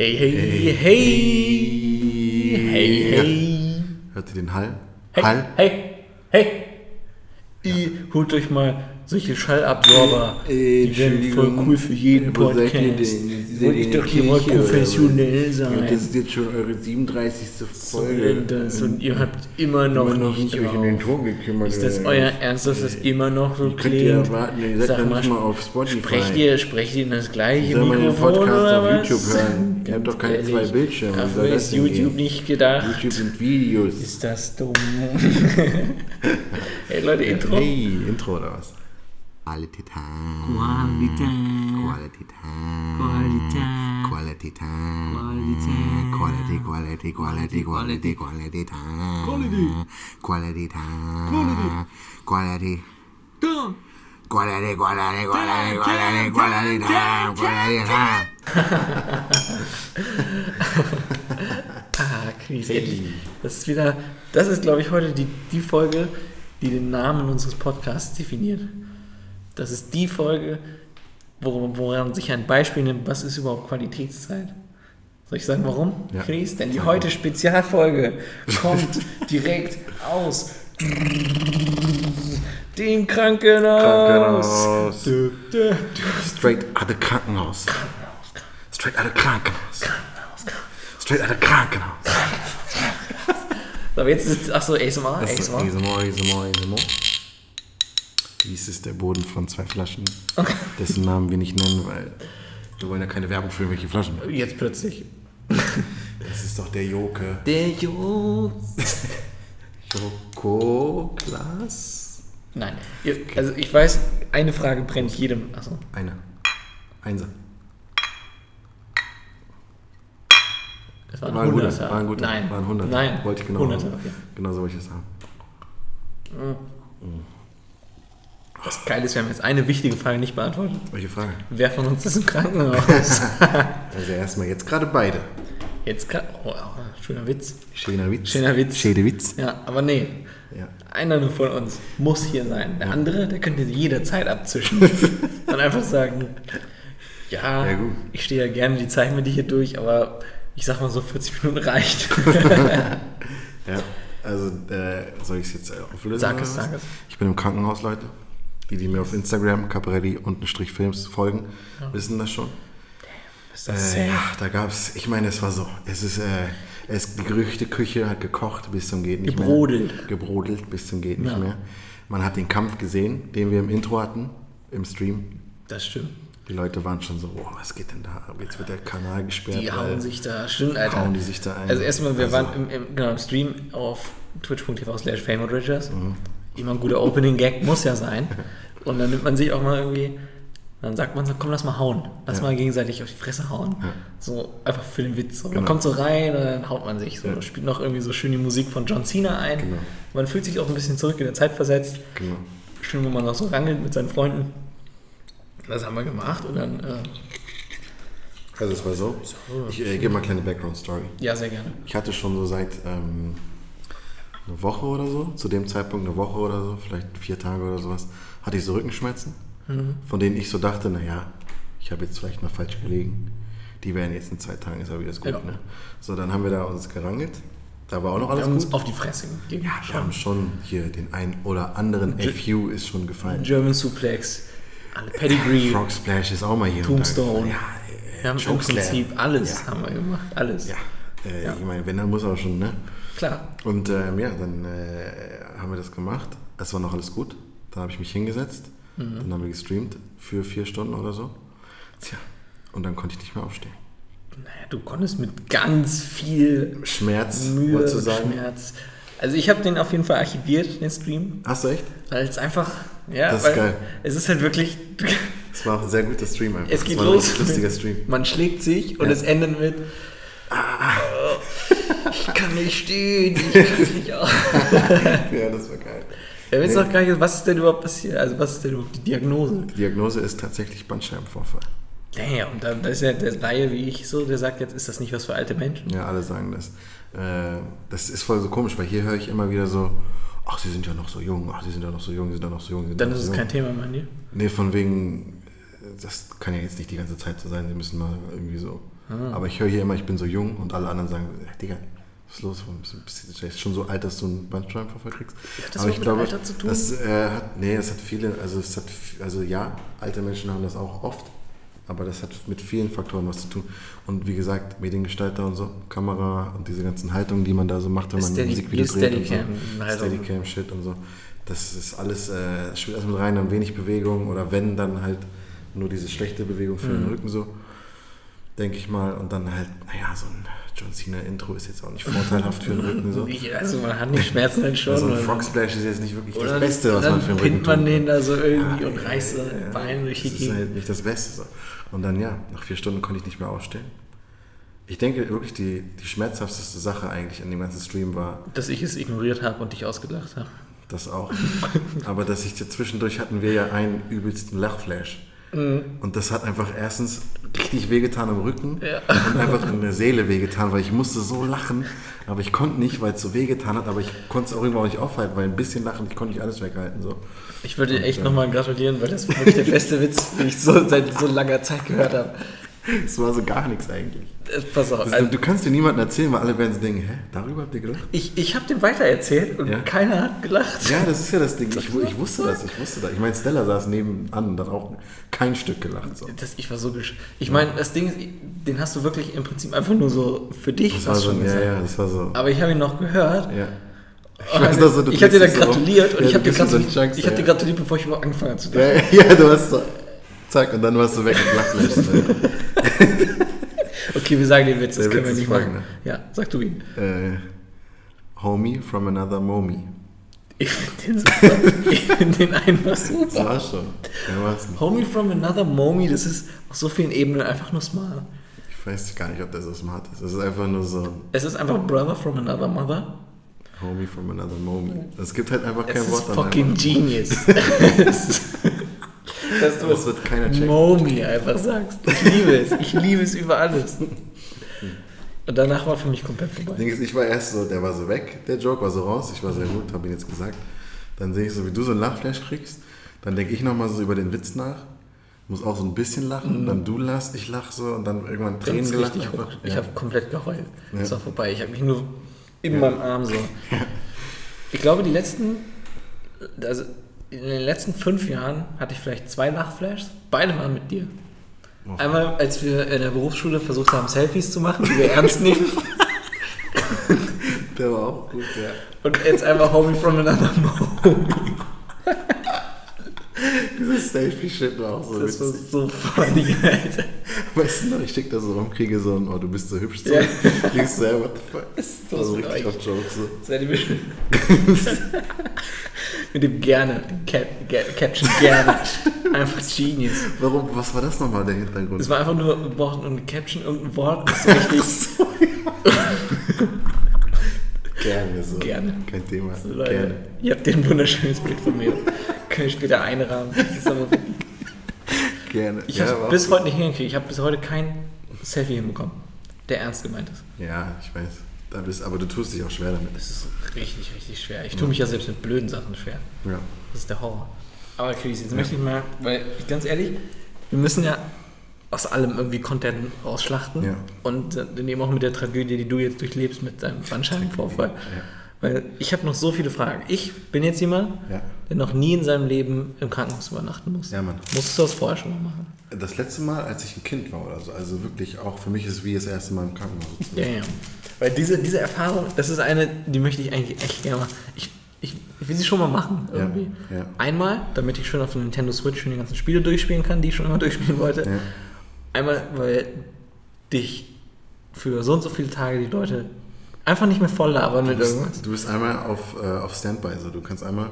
Hey, hey, hey, hey, hey. Hört ihr den Hall? Hey, Hall? hey, hey. I, holt euch mal solche Schallabsorber. Äh, Die wären voll cool für jeden wo seid ihr Podcast. denn? Wollte ich doch hier mal professionell was? Ja, sein. das ist jetzt schon eure 37. Folge. Und, das, und ihr habt immer noch, Immer noch nicht nicht euch um den. Ton gekümmert. Ist das äh, euer Ernst, dass das immer noch so Könnt ihr klingt? erwarten, ihr seid Sag ja mal, mal auf Spotify. Sprecht ihr, sprecht ihr in das gleiche Soll man den Mikrofon Podcast auf? YouTube hören? Ihr habt doch keine Ehrlich, zwei Bildschirme. Dafür ist YouTube gehen? nicht gedacht. YouTube sind Videos. Ist das dumm? hey Leute, Intro. Hey, Intro oder was? Qualität. Qualität. Qualität. Qualität. Qualität. Quality, quality, quality, quality, quality time. Quality time. Quality. Quality, quality, quality, quality, quality time. Quality time. Ah, Chris, endlich. Das ist wieder, das ist, glaube ich, heute die, die Folge, die den Namen unseres Podcasts definiert. Das ist die Folge, woran, woran man sich ein Beispiel nimmt, was ist überhaupt Qualitätszeit. Soll ich sagen, warum, Ja. Chris? Denn die heute Spezialfolge kommt direkt aus dem Krankenhaus. Krankenhaus. Dö, dö, dö. Straight out of Krankenhaus. Straight out of Krankenhaus. Straight out of Krankenhaus. So, aber jetzt ist, achso, ASMR, ASMR. ASMR, ASMR, ASMR. Dies ist der Boden von zwei Flaschen, dessen Namen wir nicht nennen, weil wir wollen ja keine Werbung für irgendwelche Flaschen. Jetzt plötzlich. Das ist doch der Joke. Der Jo. Schokoglas? Nein. Ihr, also ich weiß, eine Frage brennt jedem. Achso. Eine. Einser. Das war ein War ein guter, war ein guter. Nein. War ein Hunderter. Nein. Wollte ich genau Hunderter, haben. okay. Genau so wollte ich es haben. Das Geile ist, wir haben jetzt eine wichtige Frage nicht beantwortet. Welche Frage? Wer von uns ist im Krankenhaus? Also erstmal jetzt gerade beide. jetzt kann. Oh, schöner Witz. Schöner Witz. Schöner Witz. Schöner Witz. Ja, aber nee. Ja. Einer nur von uns muss hier sein. Der andere, der könnte jederzeit abzischen. Und einfach sagen, ja, Ja, ich stehe ja gerne die Zeit mit dir hier durch, aber ich sag mal so 40 Minuten reicht. Ja, also äh, soll ich es jetzt auflösen? Sag es, sag es. Ich bin im Krankenhaus, Leute. Die, die mir auf Instagram, Caparelli unten Strich Films folgen, wissen das schon. ist das Äh, ja, da gab's, ich meine, es war so, es ist, äh, es, die Gerüchteküche hat gekocht bis zum geht nicht Gebrodelt. mehr. Gebrodelt bis zum geht nicht Ja. mehr. Man hat den Kampf gesehen, den wir im Intro hatten, im Stream. Das stimmt. Die Leute waren schon so, boah, was geht denn da? Jetzt wird der Kanal gesperrt. Die hauen sich da, stimmt, Alter. hauen die sich da ein. Also erstmal, wir Also- waren im, im, genau, im Stream auf twitch.tv slash fameoutridgers. Immer ein guter Opening-Gag, muss ja sein. Und dann nimmt man sich auch mal irgendwie, dann sagt man so, komm, lass mal hauen. Lass Ja. mal gegenseitig auf die Fresse hauen. So einfach für den Witz. Man Genau. kommt so rein und dann haut man sich so. Ja. Spielt noch irgendwie so schön die Musik von John Cena ein. Genau. Man fühlt sich auch ein bisschen zurück in der Zeit versetzt. Genau. Schön, wo man noch so rangelt mit seinen Freunden. Das haben wir gemacht und dann, äh, Also es war so, ich äh, gebe mal eine kleine Background-Story. ja, sehr gerne. Ich hatte schon so seit ähm, eine Woche oder so, zu dem Zeitpunkt eine Woche oder so, vielleicht vier Tage oder sowas, hatte ich so Rückenschmerzen, von denen ich so dachte, naja, ich habe jetzt vielleicht mal falsch gelegen. Die werden jetzt in zwei Tagen, ist aber wieder gut. Ja. Ne? So, dann haben wir da uns gerangelt. Da war auch noch Wir alles haben gut. uns auf die Fresse gegeben. Ja, wir haben schon hier den einen oder anderen FU ist schon gefallen. German Suplex, alle Pedigree, Frog Splash ist auch mal hier. Tombstone. Ja, äh, wir haben im. Prinzip alles Ja. haben wir gemacht, alles. Ja, äh, Ja. ich meine, wenn, dann muss auch schon, ne? Klar. Und ähm, ja, dann äh, haben wir das gemacht. Es war noch alles gut. Dann habe ich mich hingesetzt. Mhm. Dann haben wir gestreamt für vier Stunden oder so. Tja, und dann konnte ich nicht mehr aufstehen. Naja, du konntest mit ganz viel Schmerz, Mühe? Schmerz. Also ich habe den auf jeden Fall archiviert, den Stream, Hast du echt? weil es einfach, ja, Das ist geil. es ist halt wirklich, Es war auch ein sehr guter Stream einfach. es geht ein los, richtig lustiger Stream. man schlägt sich und Ja. es endet mit, ich kann nicht stehen, ich kann nicht auf. ja, das war geil. Es Nee. noch gar nicht, was ist denn überhaupt passiert? Also was ist denn überhaupt die Diagnose? Die Diagnose ist tatsächlich Bandscheibenvorfall. Naja, und da ist ja der Laie wie ich so, der sagt jetzt, ist das nicht was für alte Menschen? Ja, alle sagen das. Äh, das ist voll so komisch, weil hier höre ich immer wieder so, ach, sie sind ja noch so jung, ach, sie sind ja noch so jung, sie sind ja noch so jung. Dann ist es jung. kein Thema mehr, ne? Nee, von wegen, das kann ja jetzt nicht die ganze Zeit so sein, sie müssen mal irgendwie so Ah. Aber ich höre hier immer, ich bin so jung und alle anderen sagen, hey, Digga, was ist los? Bist du schon so alt, dass du einen Bandscheibenvorfall kriegst? Hat das Aber ich mit glaube, Alter zu tun? Das, äh, hat, nee, das hat viele, also es hat, also ja, alte Menschen haben das auch oft, aber das hat mit vielen Faktoren was zu tun. Und wie gesagt, Mediengestalter und so, Kamera und diese ganzen Haltungen, die man da so macht, wenn man Steady- Musikvideo die dreht und so. Steadicam-Shit und so. Das ist alles, äh, spielt alles mit rein, dann wenig Bewegung oder wenn, dann halt nur diese schlechte Bewegung für Mhm. den Rücken so, denke ich mal. Und dann halt, naja, so ein John Cena-Intro ist jetzt auch nicht vorteilhaft für den Rücken so. Also man hat nicht Schmerzen dann schon. Also ein Frog Splash ist jetzt nicht wirklich das Beste, was dann man für den Rücken pinnt man den da so irgendwie Ja, und reißt ja, ja. Bein durch die Das ist Gegend. halt nicht das Beste. So. Und dann ja, nach vier Stunden konnte ich nicht mehr aufstehen. Ich denke wirklich, die, die schmerzhafteste Sache eigentlich an dem ganzen Stream war Dass ich es ignoriert habe und dich ausgelacht habe. das auch. Aber dass ich zwischendurch hatten wir ja einen übelsten Lachflash. Und das hat einfach erstens richtig wehgetan im Rücken Ja. und einfach in der Seele wehgetan, weil ich musste so lachen, aber ich konnte nicht, weil es so wehgetan hat, aber ich konnte es auch irgendwann nicht aufhalten, weil ein bisschen lachen, ich konnte nicht alles weghalten. So. Ich würde dir echt ja. nochmal gratulieren, weil das war wirklich der beste Witz, den ich so seit so langer Zeit gehört habe. Es war so gar nichts eigentlich. Äh, Pass auf. Das, Also, du kannst dir niemandem erzählen, weil alle werden so denken, hä, darüber habt ihr gelacht? ich ich habe den weitererzählt und Ja. keiner hat gelacht. Ja, das ist ja das Ding. Ich, ich wusste das, ich wusste das. Ich meine, Stella saß nebenan und hat auch kein Stück gelacht. So. Das, ich war so gesch Ich meine, das Ding ist, den hast du wirklich im Prinzip einfach nur so für dich Das war schon ja, ja, das war so. Aber ich habe ihn noch gehört. Ja. Und weiß, dass du- ich habe dir dann so gratuliert und Ja, ich habe dir, so gratuliert, Chunkster, ich hab dir ja. gratuliert, bevor ich überhaupt angefangen habe zu Ja, lachen. ja, du hast so. Zack, und dann warst du weg und Lachflash. Okay, wir sagen den Witz, das Der können Witz wir nicht machen. folgender. Ja, sag du ihn. äh, Homie from another Momie. Ich finde den super. ich finde den einfach Das super. war schon. Ja, war's nicht. Homie from another Momie, das ist auf so vielen Ebenen einfach nur smart. Ich weiß gar nicht, ob das so smart ist. Es ist einfach nur so Es ist einfach Brother from another Mother. Homie from another Momie. Es gibt halt einfach Es kein ist Wort dann fucking genius. Dass du Das wird keiner checken. Momie einfach sagst. Ich liebe es. Ich liebe es über alles. Und danach war für mich komplett vorbei. Ding ist, ich war erst so, der war so weg, der Joke war so raus, ich war sehr gut, habe ihn jetzt gesagt. Dann sehe ich so, wie du so einen Lachflash kriegst. Dann denke ich nochmal so über den Witz nach. Muss auch so ein bisschen lachen, dann du lachst, ich lach so und dann irgendwann Tränen gelacht. Ich Ja. habe komplett geheult. Ja. Es war vorbei. Ich habe mich nur in meinem Arm so. Ich glaube, die letzten, also in den letzten fünf Jahren hatte ich vielleicht zwei Lachflashs. Beide waren mit dir. Oh. Einmal, als wir in der Berufsschule versucht haben, Selfies zu machen, die wir ernst nehmen. Der war auch gut, ja. Und jetzt einmal Homie from another Momie. Dieses Selfie-Shit war auch so Das war so funny, Alter. Weißt du noch, ich schicke da so rum, kriege so ein, oh, du bist so hübsch. So. Ja. Denkst du, what the fuck? Das ist so so richtig auf Jokes. So. Seid ihr. Mit dem gerne, Cap, Caption gerne. Einfach Genius. Warum, was war das nochmal, der Hintergrund? Es war einfach nur, wir brauchten eine Caption, irgendein Wort, das so richtig Gerne so. Gerne. Kein Thema. Leute, Gerne. ihr habt ein wunderschönes Bild von mir. Kann ich später einrahmen. Das ist aber Gerne. ich Ja, habe bis heute nicht hingekriegt. Ich habe bis heute kein Selfie hinbekommen, der ernst gemeint ist. Ja, ich weiß. Da bist, aber du tust dich auch schwer damit. Das ist richtig, richtig schwer. Ich tue mich ja selbst mit blöden Sachen schwer. Ja. Das ist der Horror. Aber Chris, jetzt möchte ich mal, weil ich ganz ehrlich, wir müssen ja aus allem irgendwie Content rausschlachten. Ja. Und äh, daneben auch mit der Tragödie, die du jetzt durchlebst mit deinem Bandscheibenvorfall. Ja. Weil ich habe noch so viele Fragen. Ich bin jetzt jemand, Ja. der noch nie in seinem Leben im Krankenhaus übernachten muss. Ja, Mann. Musstest du das vorher schon mal machen? Das letzte Mal, als ich ein Kind war oder so, also wirklich auch für mich ist es wie das erste Mal im Krankenhaus. Ja, ja. Weil diese, diese Erfahrung, das ist eine, die möchte ich eigentlich echt gerne machen. Ich, ich, ich will sie schon mal machen. Ja, Irgendwie. ja. Einmal, damit ich schön auf der Nintendo Switch schon die ganzen Spiele durchspielen kann, die ich schon immer durchspielen wollte. Einmal, weil dich für so und so viele Tage die Leute einfach nicht mehr voll labern Du mit bist, irgendwas. du bist einmal auf, äh, auf Standby, so du kannst einmal.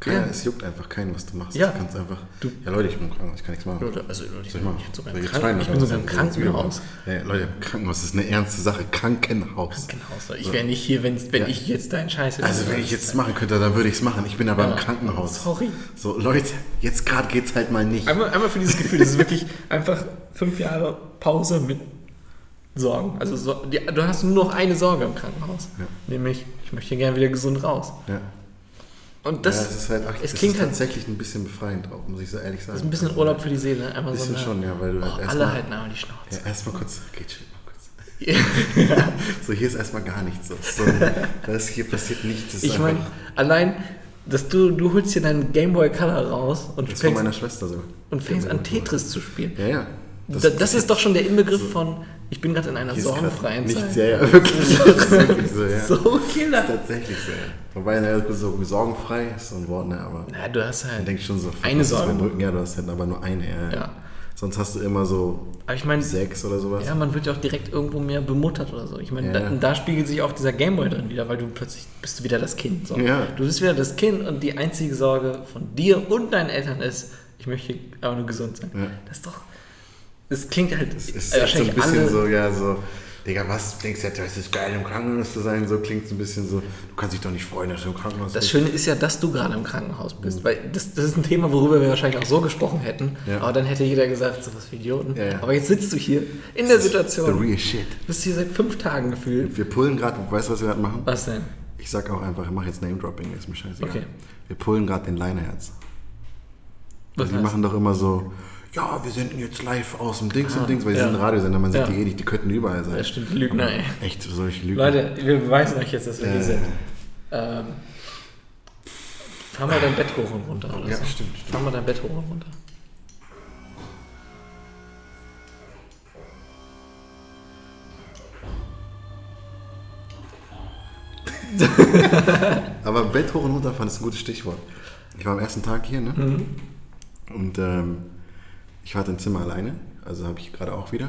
Keiner, Ja. Es juckt einfach keinen, was du machst. Ja. Du kannst einfach. Du- ja, Leute, ich bin Krankenhaus, ich kann nichts machen. Leute, also Leute, ich machen? ich bin sogar im, ich Kranken, schreien ich bin sogar im ich Krankenhaus. Ja, Leute, Krankenhaus ist eine ernste Sache. Krankenhaus. Krankenhaus. Ich wäre nicht hier, wenn, wenn Ja. ich jetzt deinen Scheiß Also wenn ich jetzt machen könnte, dann würde ich es machen. Ich bin aber im Krankenhaus. Sorry. So, Leute, jetzt gerade geht's halt mal nicht. Einmal, einmal für dieses Gefühl, das ist wirklich einfach fünf Jahre Pause mit Sorgen. Also so, die, du hast nur noch eine Sorge im Krankenhaus. Nämlich, ich möchte gerne wieder gesund raus. Ja. Und das, ja, es ist halt ach, es klingt ist halt, tatsächlich ein bisschen befreiend auch, muss ich so ehrlich sagen. das ist ein bisschen Urlaub für die Seele. ne? Einfach Ein bisschen so eine, schon, ja, weil du oh, halt alle erstmal. halten einmal die Schnauze. Ja, erstmal kurz, okay, chill mal kurz. So, hier ist erstmal gar nichts. So, so, das hier passiert nichts. Das Ich meine, allein, dass du, du holst dir deinen Gameboy Color raus und das ist von fängst, meiner Schwester so. und fängst an Tetris zu spielen. Ja, ja. Das, das, ist doch schon der Inbegriff so- von, ich bin gerade in einer sorgenfreien Zeit. ja, ja, wirklich. Das ist wirklich so, ja. So Killer. Tatsächlich so, ja. Wobei, ne, so sorgenfrei ist so ein Wort, ne, aber Na, du hast halt. denkt schon so, Eine Sorge. mein Rücken? Ja, du hast halt aber nur eine, ja. Ja. Sonst hast du immer so Aber ich meine, sechs oder sowas. ja, man wird ja auch direkt irgendwo mehr bemuttert oder so. Ich meine, Ja, da, da spiegelt sich auch dieser Gameboy drin wieder, weil du plötzlich bist du wieder das Kind. So. Ja. Du bist wieder das Kind und die einzige Sorge von dir und deinen Eltern ist, ich möchte aber nur gesund sein. Ja. Das ist doch. Es klingt halt. Es ist echt so ein bisschen so, ja, so, Digga, was denkst du jetzt, es ist geil im Krankenhaus zu sein? So klingt es ein bisschen so, du kannst dich doch nicht freuen, dass du im Krankenhaus Das bist. Schöne ist ja, dass du gerade im Krankenhaus bist, weil das, das ist ein Thema, worüber wir wahrscheinlich auch so gesprochen hätten. Mhm. Ja. Aber dann hätte jeder gesagt, so was für Idioten. Ja, ja. Aber jetzt sitzt du hier in der The Situation. real shit. Bist hier seit fünf Tagen gefühlt. Wir pullen gerade, weißt du, was wir gerade machen? Was denn? Ich sag auch einfach, ich mache jetzt Name-Dropping, ist mir scheißegal. Okay. Wir pullen gerade den Leineherz. Was die heißt? machen doch immer so, ja, wir senden jetzt live aus dem Dings Ah, und Dings, weil sie ja. sind Radiosender, man sieht Ja. die eh nicht, die könnten überall sein. Das stimmt, Lügner, ey. Echt, solche Lügen. Leute, wir beweisen euch jetzt, dass wir hier Äh. sind. Ähm, fahr mal dein Bett hoch und runter. Oder Ja, so. stimmt, stimmt. Fahr mal dein Bett hoch und runter. Aber Bett hoch und runter fahren ist ein gutes Stichwort. Ich war am ersten Tag hier, ne? Mhm. Und ähm, ich hatte ein Zimmer alleine, also habe ich gerade auch wieder.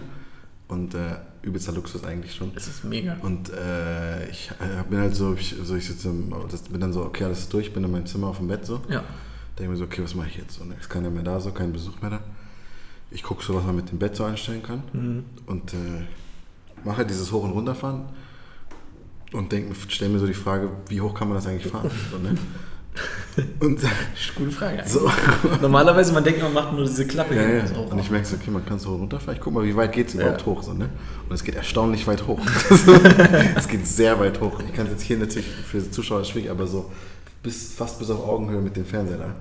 Und äh, übelster Luxus eigentlich schon. Das ist mega. Und äh, ich äh, bin halt so, ich, so ich sitze, im- das, bin dann so, okay, alles ist durch, bin in meinem Zimmer auf dem Bett so. Ja. Denke mir so, okay, was mache ich jetzt? Und es ist keiner mehr da, so kein Besuch mehr da. Ich gucke so, was man mit dem Bett so einstellen kann. Mhm. Und äh, mache halt dieses Hoch- und Runterfahren. Und stelle mir so die Frage, wie hoch kann man das eigentlich fahren? So, ne? Und Gute Frage. so, Normalerweise, man denkt, man macht nur diese Klappe. ja, ja. Und ich merke so, okay, man kann so runterfahren. Ich guck mal, wie weit geht es überhaupt Ja. hoch? So, ne? Und es geht erstaunlich weit hoch. es geht sehr weit hoch. Ich kann es jetzt hier natürlich für die Zuschauer schwierig, aber so bis, fast bis auf Augenhöhe mit dem Fernseher da.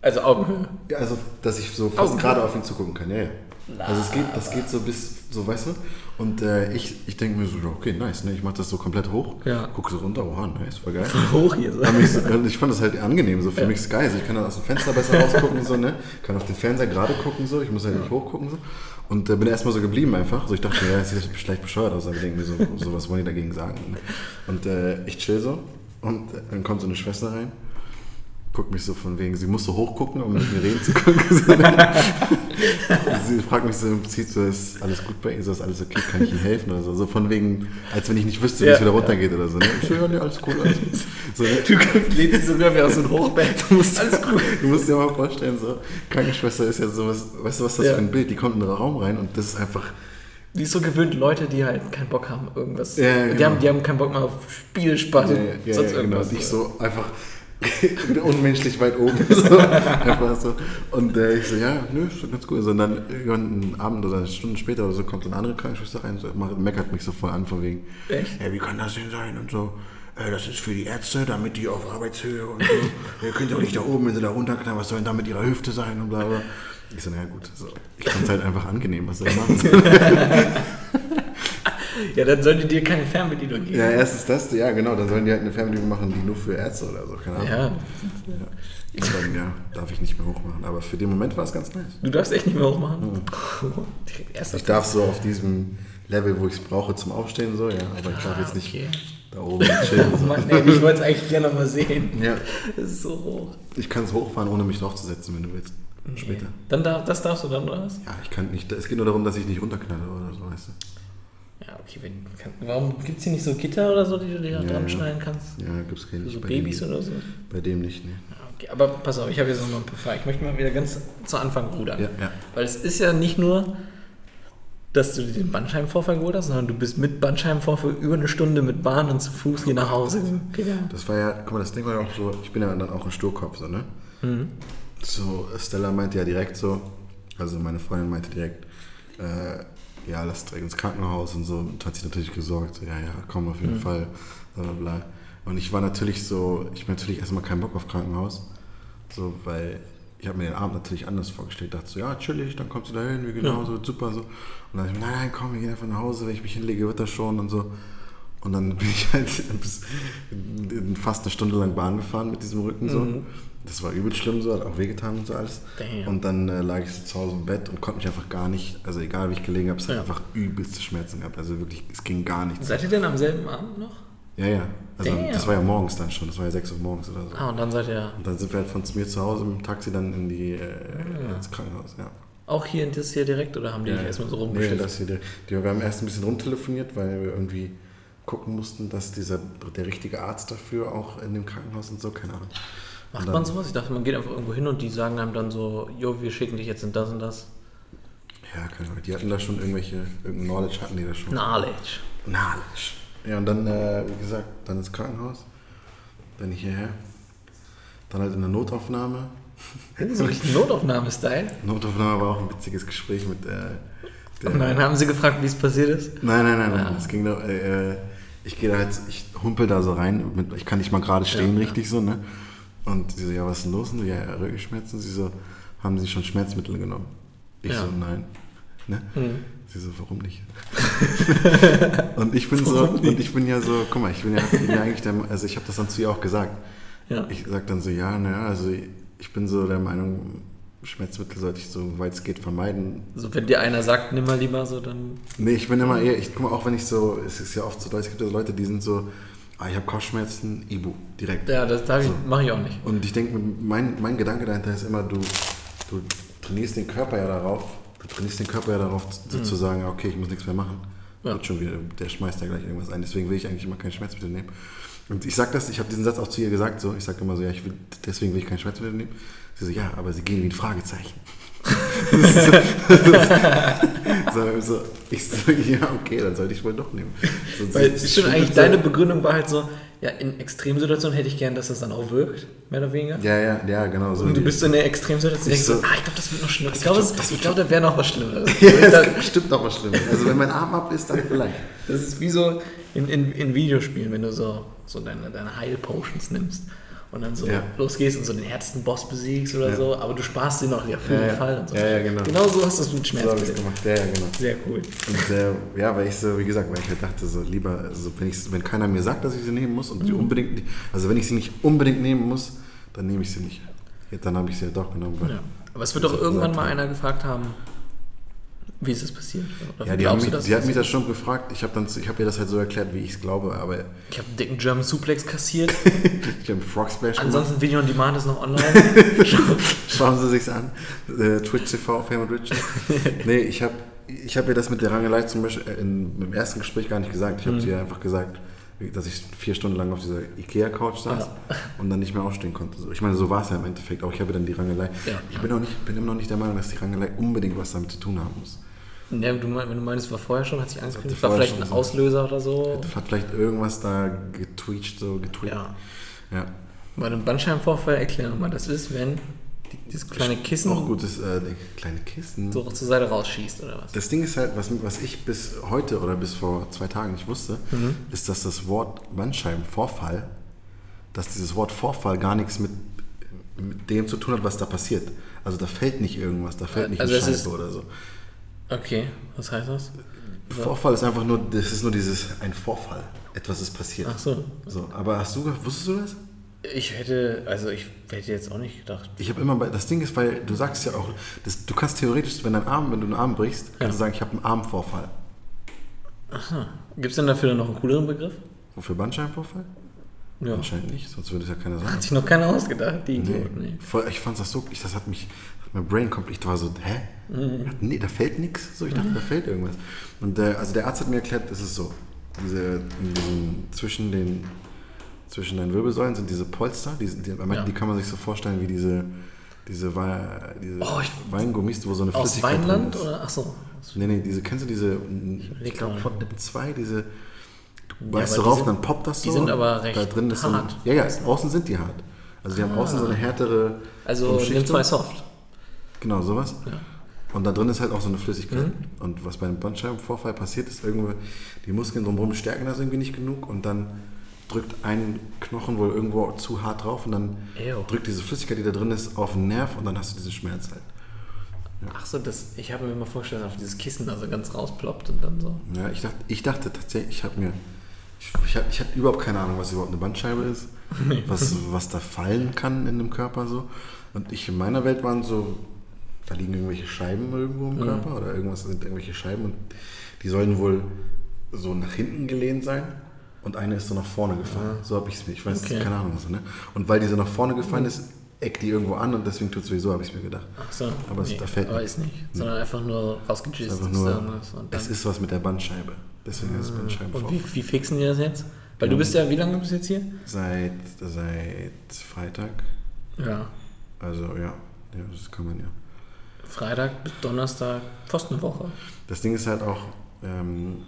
Also Augenhöhe. Ja, also, dass ich so fast gerade auf ihn zugucken kann, ja, ja. Also es geht, das geht so bis, so weißt du? Und äh, ich, ich denke mir so, ja, okay, nice, ne? Ich mache das so komplett hoch, Ja. gucke so runter, oha, nice, voll geil. Hoch hier so. Und ich fand das halt angenehm, so für Ja. mich ist geil. So, ich kann dann aus dem Fenster besser rausgucken, so, ne? Kann auf den Fernseher gerade gucken, so, ich muss halt nicht hochgucken, so. Und äh, bin erstmal so geblieben einfach. So, ich dachte, ja, das sieht vielleicht bescheuert aus, aber ich denke mir so, so, was wollen die dagegen sagen? Ne? Und äh, ich chill so und äh, dann kommt so eine Schwester rein guckt mich so von wegen, sie muss so hochgucken, um mit mir reden zu können. Ne? sie fragt mich so im Prinzip so, ist alles gut bei Ihnen, so ist alles okay, kann ich Ihnen helfen oder so. So von wegen, als wenn ich nicht wüsste, wie Ja, es wieder runtergeht oder so. Ne? Ich so, ja, nee, alles cool, alles gut. So, ne? Du kannst, lädst dich sogar wie aus so einem Hochbett. Du musst, Alles gut. du musst dir mal vorstellen, so, Krankenschwester ist ja sowas, weißt du, was das Ja. für ein Bild? Die kommt in den Raum rein und das ist einfach, Die ist so gewöhnt, Leute, die halt keinen Bock haben, irgendwas. Ja, die, genau. haben, die haben keinen Bock mehr auf Spielspaß ja, und sonst ja, genau, irgendwas. und ich so einfach unmenschlich weit oben. So, einfach so. Und äh, ich so, ja, nö, ist schon ganz gut. Also, und dann irgendwann einen Abend oder Stunden später oder so kommt so eine andere Krankenschwester rein, so, macht- meckert mich so voll an, von wegen, Echt? ja, wie kann das denn sein und so. äh, Das ist für die Ärzte, damit die auf Arbeitshöhe und so. Ihr könnt doch nicht da oben, wenn sie da runterknallen, was soll denn da mit ihrer Hüfte sein und bla bla. Ich so, naja gut, so. ich fand es halt einfach angenehm, was ich machen. Ja, dann sollte dir keine Fernbedienung geben. ja, erstens das, ja genau, dann sollen die halt eine Fernbedienung machen, die nur für Ärzte oder so, keine Ahnung. Ja. Und dann, ja, darf ich nicht mehr hochmachen. Aber für den Moment war es ganz nice. Du darfst echt nicht mehr hochmachen. Direkt erster Ich darf so auf diesem Level, wo ich es brauche zum Aufstehen, so, ja, aber ich darf jetzt nicht okay. da oben chillen. So. Mann, ey, ich wollte es eigentlich gerne mal sehen. Ja, Das ist so hoch. ich kann es hochfahren, ohne mich draufzusetzen, wenn du willst. Später. Dann darf, das darfst du dann, oder was? Ja, ich kann nicht, es geht nur darum, dass ich nicht runterknalle oder so, weißt du. Ja, okay, wenn, kann, warum gibt es hier nicht so Gitter oder so, die du dir Ja, dran ja. schneiden kannst? Ja, gibt's keine So bei Babys dem, oder so? Bei dem nicht, ne. Ja, Okay, aber pass auf, ich habe jetzt noch mal ein paar Fragen. Ich möchte mal wieder ganz zu Anfang rudern. Ja, ja. Weil es ist ja nicht nur, dass du dir den Bandscheibenvorfall geholt hast, sondern du bist mit Bandscheibenvorfall über eine Stunde mit Bahn und zu Fuß hier nach Hause gegangen. Das war ja, guck mal, das Ding war ja auch so, ich bin ja dann auch ein Sturkopf, so, ne? Mhm. So, Stella meinte ja direkt so, also meine Freundin meinte direkt, äh, ja, lass direkt ins Krankenhaus und so, und hat sich natürlich gesorgt, so, ja, ja, komm auf jeden Fall, bla bla bla. Und ich war natürlich so, ich habe natürlich erstmal keinen Bock auf Krankenhaus. So, weil ich habe mir den Abend natürlich anders vorgestellt. Dachte so, ja, chillig, dann kommst du da hin, wie genau, Ja. so super so. Und dann dachte ich, nein, nein, komm, wir gehen einfach nach Hause, wenn ich mich hinlege, wird das schon und so. Und dann bin ich halt fast eine Stunde lang Bahn gefahren mit diesem Rücken so. Mhm. Das war übel schlimm so, hat auch wehgetan und so alles. Damn. Und dann äh, lag ich so zu Hause im Bett und konnte mich einfach gar nicht, also egal wie ich gelegen habe, es hat Ja. einfach übelste Schmerzen gehabt. Also wirklich, es ging gar nichts. Seid ihr denn am selben Abend noch? Ja, ja. Also Damn. das war ja morgens dann schon, das war ja 6 Uhr morgens oder so. Ah, und dann seid ihr Und dann sind wir halt von mir zu Hause dem Taxi dann in die, äh, Ah. ins Krankenhaus, ja. auch hier in das hier direkt oder haben die dich erstmal so rumgeschickt? Nee, das hier, die, wir haben erst ein bisschen rumtelefoniert, weil wir irgendwie gucken mussten, dass dieser, der richtige Arzt dafür auch in dem Krankenhaus und so, keine Ahnung. Macht dann- man sowas? Ich dachte, man geht einfach irgendwo hin und die sagen einem dann so, jo, wir schicken dich jetzt in das und das. Ja, keine Ahnung. Die hatten da schon irgendwelche, irgendein Knowledge hatten die da schon. Knowledge. Knowledge. Ja, und dann, äh, wie gesagt, dann ins Krankenhaus, dann hierher, dann halt in der Notaufnahme. So richtig Notaufnahme-Style. Notaufnahme war auch ein witziges Gespräch mit äh, der. Und dann haben sie gefragt, wie es passiert ist. Nein, nein, nein, nein. Ja. Es ging da, äh, äh, ich gehe da halt, ich humpel da so rein, ich kann nicht mal gerade stehen, Ja, richtig so, ne? Und sie so, ja, was ist denn los? Und so, ja, Rückenschmerzen. Sie so, haben Sie schon Schmerzmittel genommen? Ich Ja. so, nein. Ne? Mhm. Sie so, warum nicht? und ich bin so, nicht? und ich bin ja so, guck mal, ich bin ja, bin ja eigentlich der, also ich habe das dann zu ihr auch gesagt. Ja. Ich sag dann so, ja, naja, also ich bin so der Meinung, Schmerzmittel sollte ich so weit es geht vermeiden. So, wenn dir einer sagt, nimm mal lieber so, dann. Nee, ich bin immer eher, ich guck mal, auch wenn ich so, es ist ja oft so, es gibt ja Leute, die sind so, ah, ich habe Kopfschmerzen, Ibu, direkt. Ja, das ich, So. mache ich auch nicht. Und ich denke, mein, mein Gedanke dahinter ist immer, du, du trainierst den Körper ja darauf, du trainierst den Körper ja darauf, sozusagen, okay, ich muss nichts mehr machen. Mhm. Ja. Wird schon wieder, der schmeißt ja gleich irgendwas ein. Deswegen will ich eigentlich immer kein Schmerzmittel nehmen. Und ich sag das, ich habe diesen Satz auch zu ihr gesagt, so, ich sage immer so, ja, ich will, deswegen will ich kein Schmerzmittel nehmen. Sie so, ja, aber sie gehen wie ein Fragezeichen. so, so, ich so, ja, okay, dann sollte ich wohl doch nehmen. So, Weil stimmt, sie- eigentlich deine Begründung war halt so, ja, in Extremsituationen hätte ich gern, dass das dann auch wirkt, mehr oder weniger. Ja, ja, ja, genau. So Und du bist so in der Extremsituation, Ich denkst so, ah, ich glaube, das wird noch schlimmer. Ich glaube, schon- das ich glaube, da wäre noch was Schlimmeres. Ja, es bestimmt noch was Schlimmes. Also wenn mein Arm ab ist, dann vielleicht. das ist wie so in, in, in Videospielen, wenn du so, so deine, deine Heil-Potions nimmst und dann so Ja. losgehst und so den härtesten Boss besiegst oder Ja. so, aber du sparst sie noch ja, für den. Fall und so. Ja, ja, genau. Genau so hast du es mit So ich Schmerzmitteln. gemacht. Ja, ja, genau. Sehr cool. Und äh, ja, weil ich so, wie gesagt, weil ich halt dachte, so lieber, also wenn, ich, wenn keiner mir sagt, dass ich sie nehmen muss und Mhm. sie unbedingt, also wenn ich sie nicht unbedingt nehmen muss, dann nehme ich sie nicht. Dann habe ich sie ja doch genommen. Weil, Ja. Aber es wird doch irgendwann mal einer gefragt haben, wie ist es passiert? Oder Ja, die, haben mich, du, dass die hat mich das schon gefragt. Ich habe habe ihr das halt so erklärt, wie ich es glaube, aber Ich habe einen dicken German Suplex kassiert. ich habe einen Frog Splash. Ansonsten Video on Demand ist noch online. Schauen Sie sich's an. Äh, Twitch TV, Fame und Richard. nee, ich habe ich hab ihr das mit der Rangelei zum Beispiel äh, in, im ersten Gespräch gar nicht gesagt. Ich habe Mhm. sie ihr einfach gesagt, dass ich vier Stunden lang auf dieser Ikea-Couch saß und dann nicht mehr aufstehen konnte. So, Ich meine, so war es ja im Endeffekt. Auch ich habe dann die Rangelei. Ja. Ich bin, auch nicht, bin immer noch nicht der Meinung, dass die Rangelei unbedingt was damit zu tun haben muss. Ja, du mein, wenn du meinst, war vorher schon, hat sich angekündigt, Hatte war vielleicht ein so. Auslöser oder so. Hat vielleicht irgendwas da getweet, so getweet. Ja. ja. Bei einem Bandscheibenvorfall erklären wir mal, das ist, wenn die, dieses kleine Kissen Auch gutes äh, kleine Kissen. so zur Seite rausschießt oder was. Das Ding ist halt, was, was ich bis heute oder bis vor zwei Tagen nicht wusste, Mhm. ist, dass das Wort Bandscheibenvorfall, dass dieses Wort Vorfall gar nichts mit, mit dem zu tun hat, was da passiert. Also da fällt nicht irgendwas, da fällt nicht Also eine es Scheibe oder so. Okay, was heißt das? Vorfall ist einfach nur, das ist nur dieses, ein Vorfall. Etwas ist passiert. Ach so. So, aber hast du, wusstest du das? Ich hätte, also ich hätte jetzt auch nicht gedacht. Ich habe immer bei, das Ding ist, weil du sagst ja auch, das, du kannst theoretisch, wenn dein Arm, wenn du einen Arm brichst, kannst du sagen, ich habe einen Armvorfall. Gibt es denn dafür dann noch einen cooleren Begriff? Wofür Bandscheibenvorfall? Ja. Anscheinend nicht, sonst würde es ja keiner sagen. Hat sich noch keiner ausgedacht, die Nee. Idioten. Nee. Voll, ich fand das so, ich, das hat mich, mein Brain komplett, ich war so, hä? Mhm. Nee, da fällt nichts. So, ich dachte, da fällt irgendwas. Und äh, also der Arzt hat mir erklärt, es ist so, diese, in diesem, zwischen den, zwischen deinen Wirbelsäulen sind diese Polster, die, die, Ja. die kann man sich so vorstellen wie diese, diese, diese Oh, ich- Weingummis, wo so eine Aus Flüssigkeit drin Weinland ist. oder? Ach so. Nee, nee, diese, kennst du diese, ich glaube mal. von Nippen 2, diese, du Ja, beißt aber so rauf die und sind- dann poppt das die so. sind und aber recht da drin ist hart. So ein, ja, ja, außen sind die hart. Also die haben außen so eine härtere Also nimm zwei Soft. Genau, sowas. Ja. Und da drin ist halt auch so eine Flüssigkeit. Mhm. Und was bei einem Bandscheibenvorfall passiert, ist irgendwo, die Muskeln drumherum stärken das irgendwie nicht genug und dann drückt ein Knochen wohl irgendwo zu hart drauf und dann Ew. drückt diese Flüssigkeit, die da drin ist, auf den Nerv und dann hast du diesen Schmerz halt. Ach so, das, ich habe mir immer vorgestellt, dass auf dieses Kissen da so ganz rausploppt und dann so. Ja, ich dachte, ich dachte tatsächlich, ich habe mir, ich, ich, hatte überhaupt keine Ahnung, was überhaupt eine Bandscheibe ist, was, was da fallen kann in dem Körper so. Und ich in meiner Welt waren so, da liegen irgendwelche Scheiben irgendwo im Körper oder irgendwas sind irgendwelche Scheiben und die sollen wohl so nach hinten gelehnt sein und eine ist so nach vorne gefallen. So habe ich es mir, ich weiß, Okay. keine Ahnung. So, ne? Und weil die so nach vorne gefallen ist, eckt die irgendwo an und deswegen tut es sowieso, habe ich mir gedacht. Ach so. Aber es- da fällt aber nichts. ist nicht. Sondern einfach nur. Es ist einfach dann- es ist was mit der Bandscheibe. Deswegen ist es Bandscheibenvorfall. Und wie, wie fixen die das jetzt? Weil du bist ja, wie lange bist du jetzt hier? Seit, seit Freitag. Ja. Also ja, ja, das kann man ja. Freitag bis Donnerstag, fast eine Woche. Das Ding ist halt auch, ähm,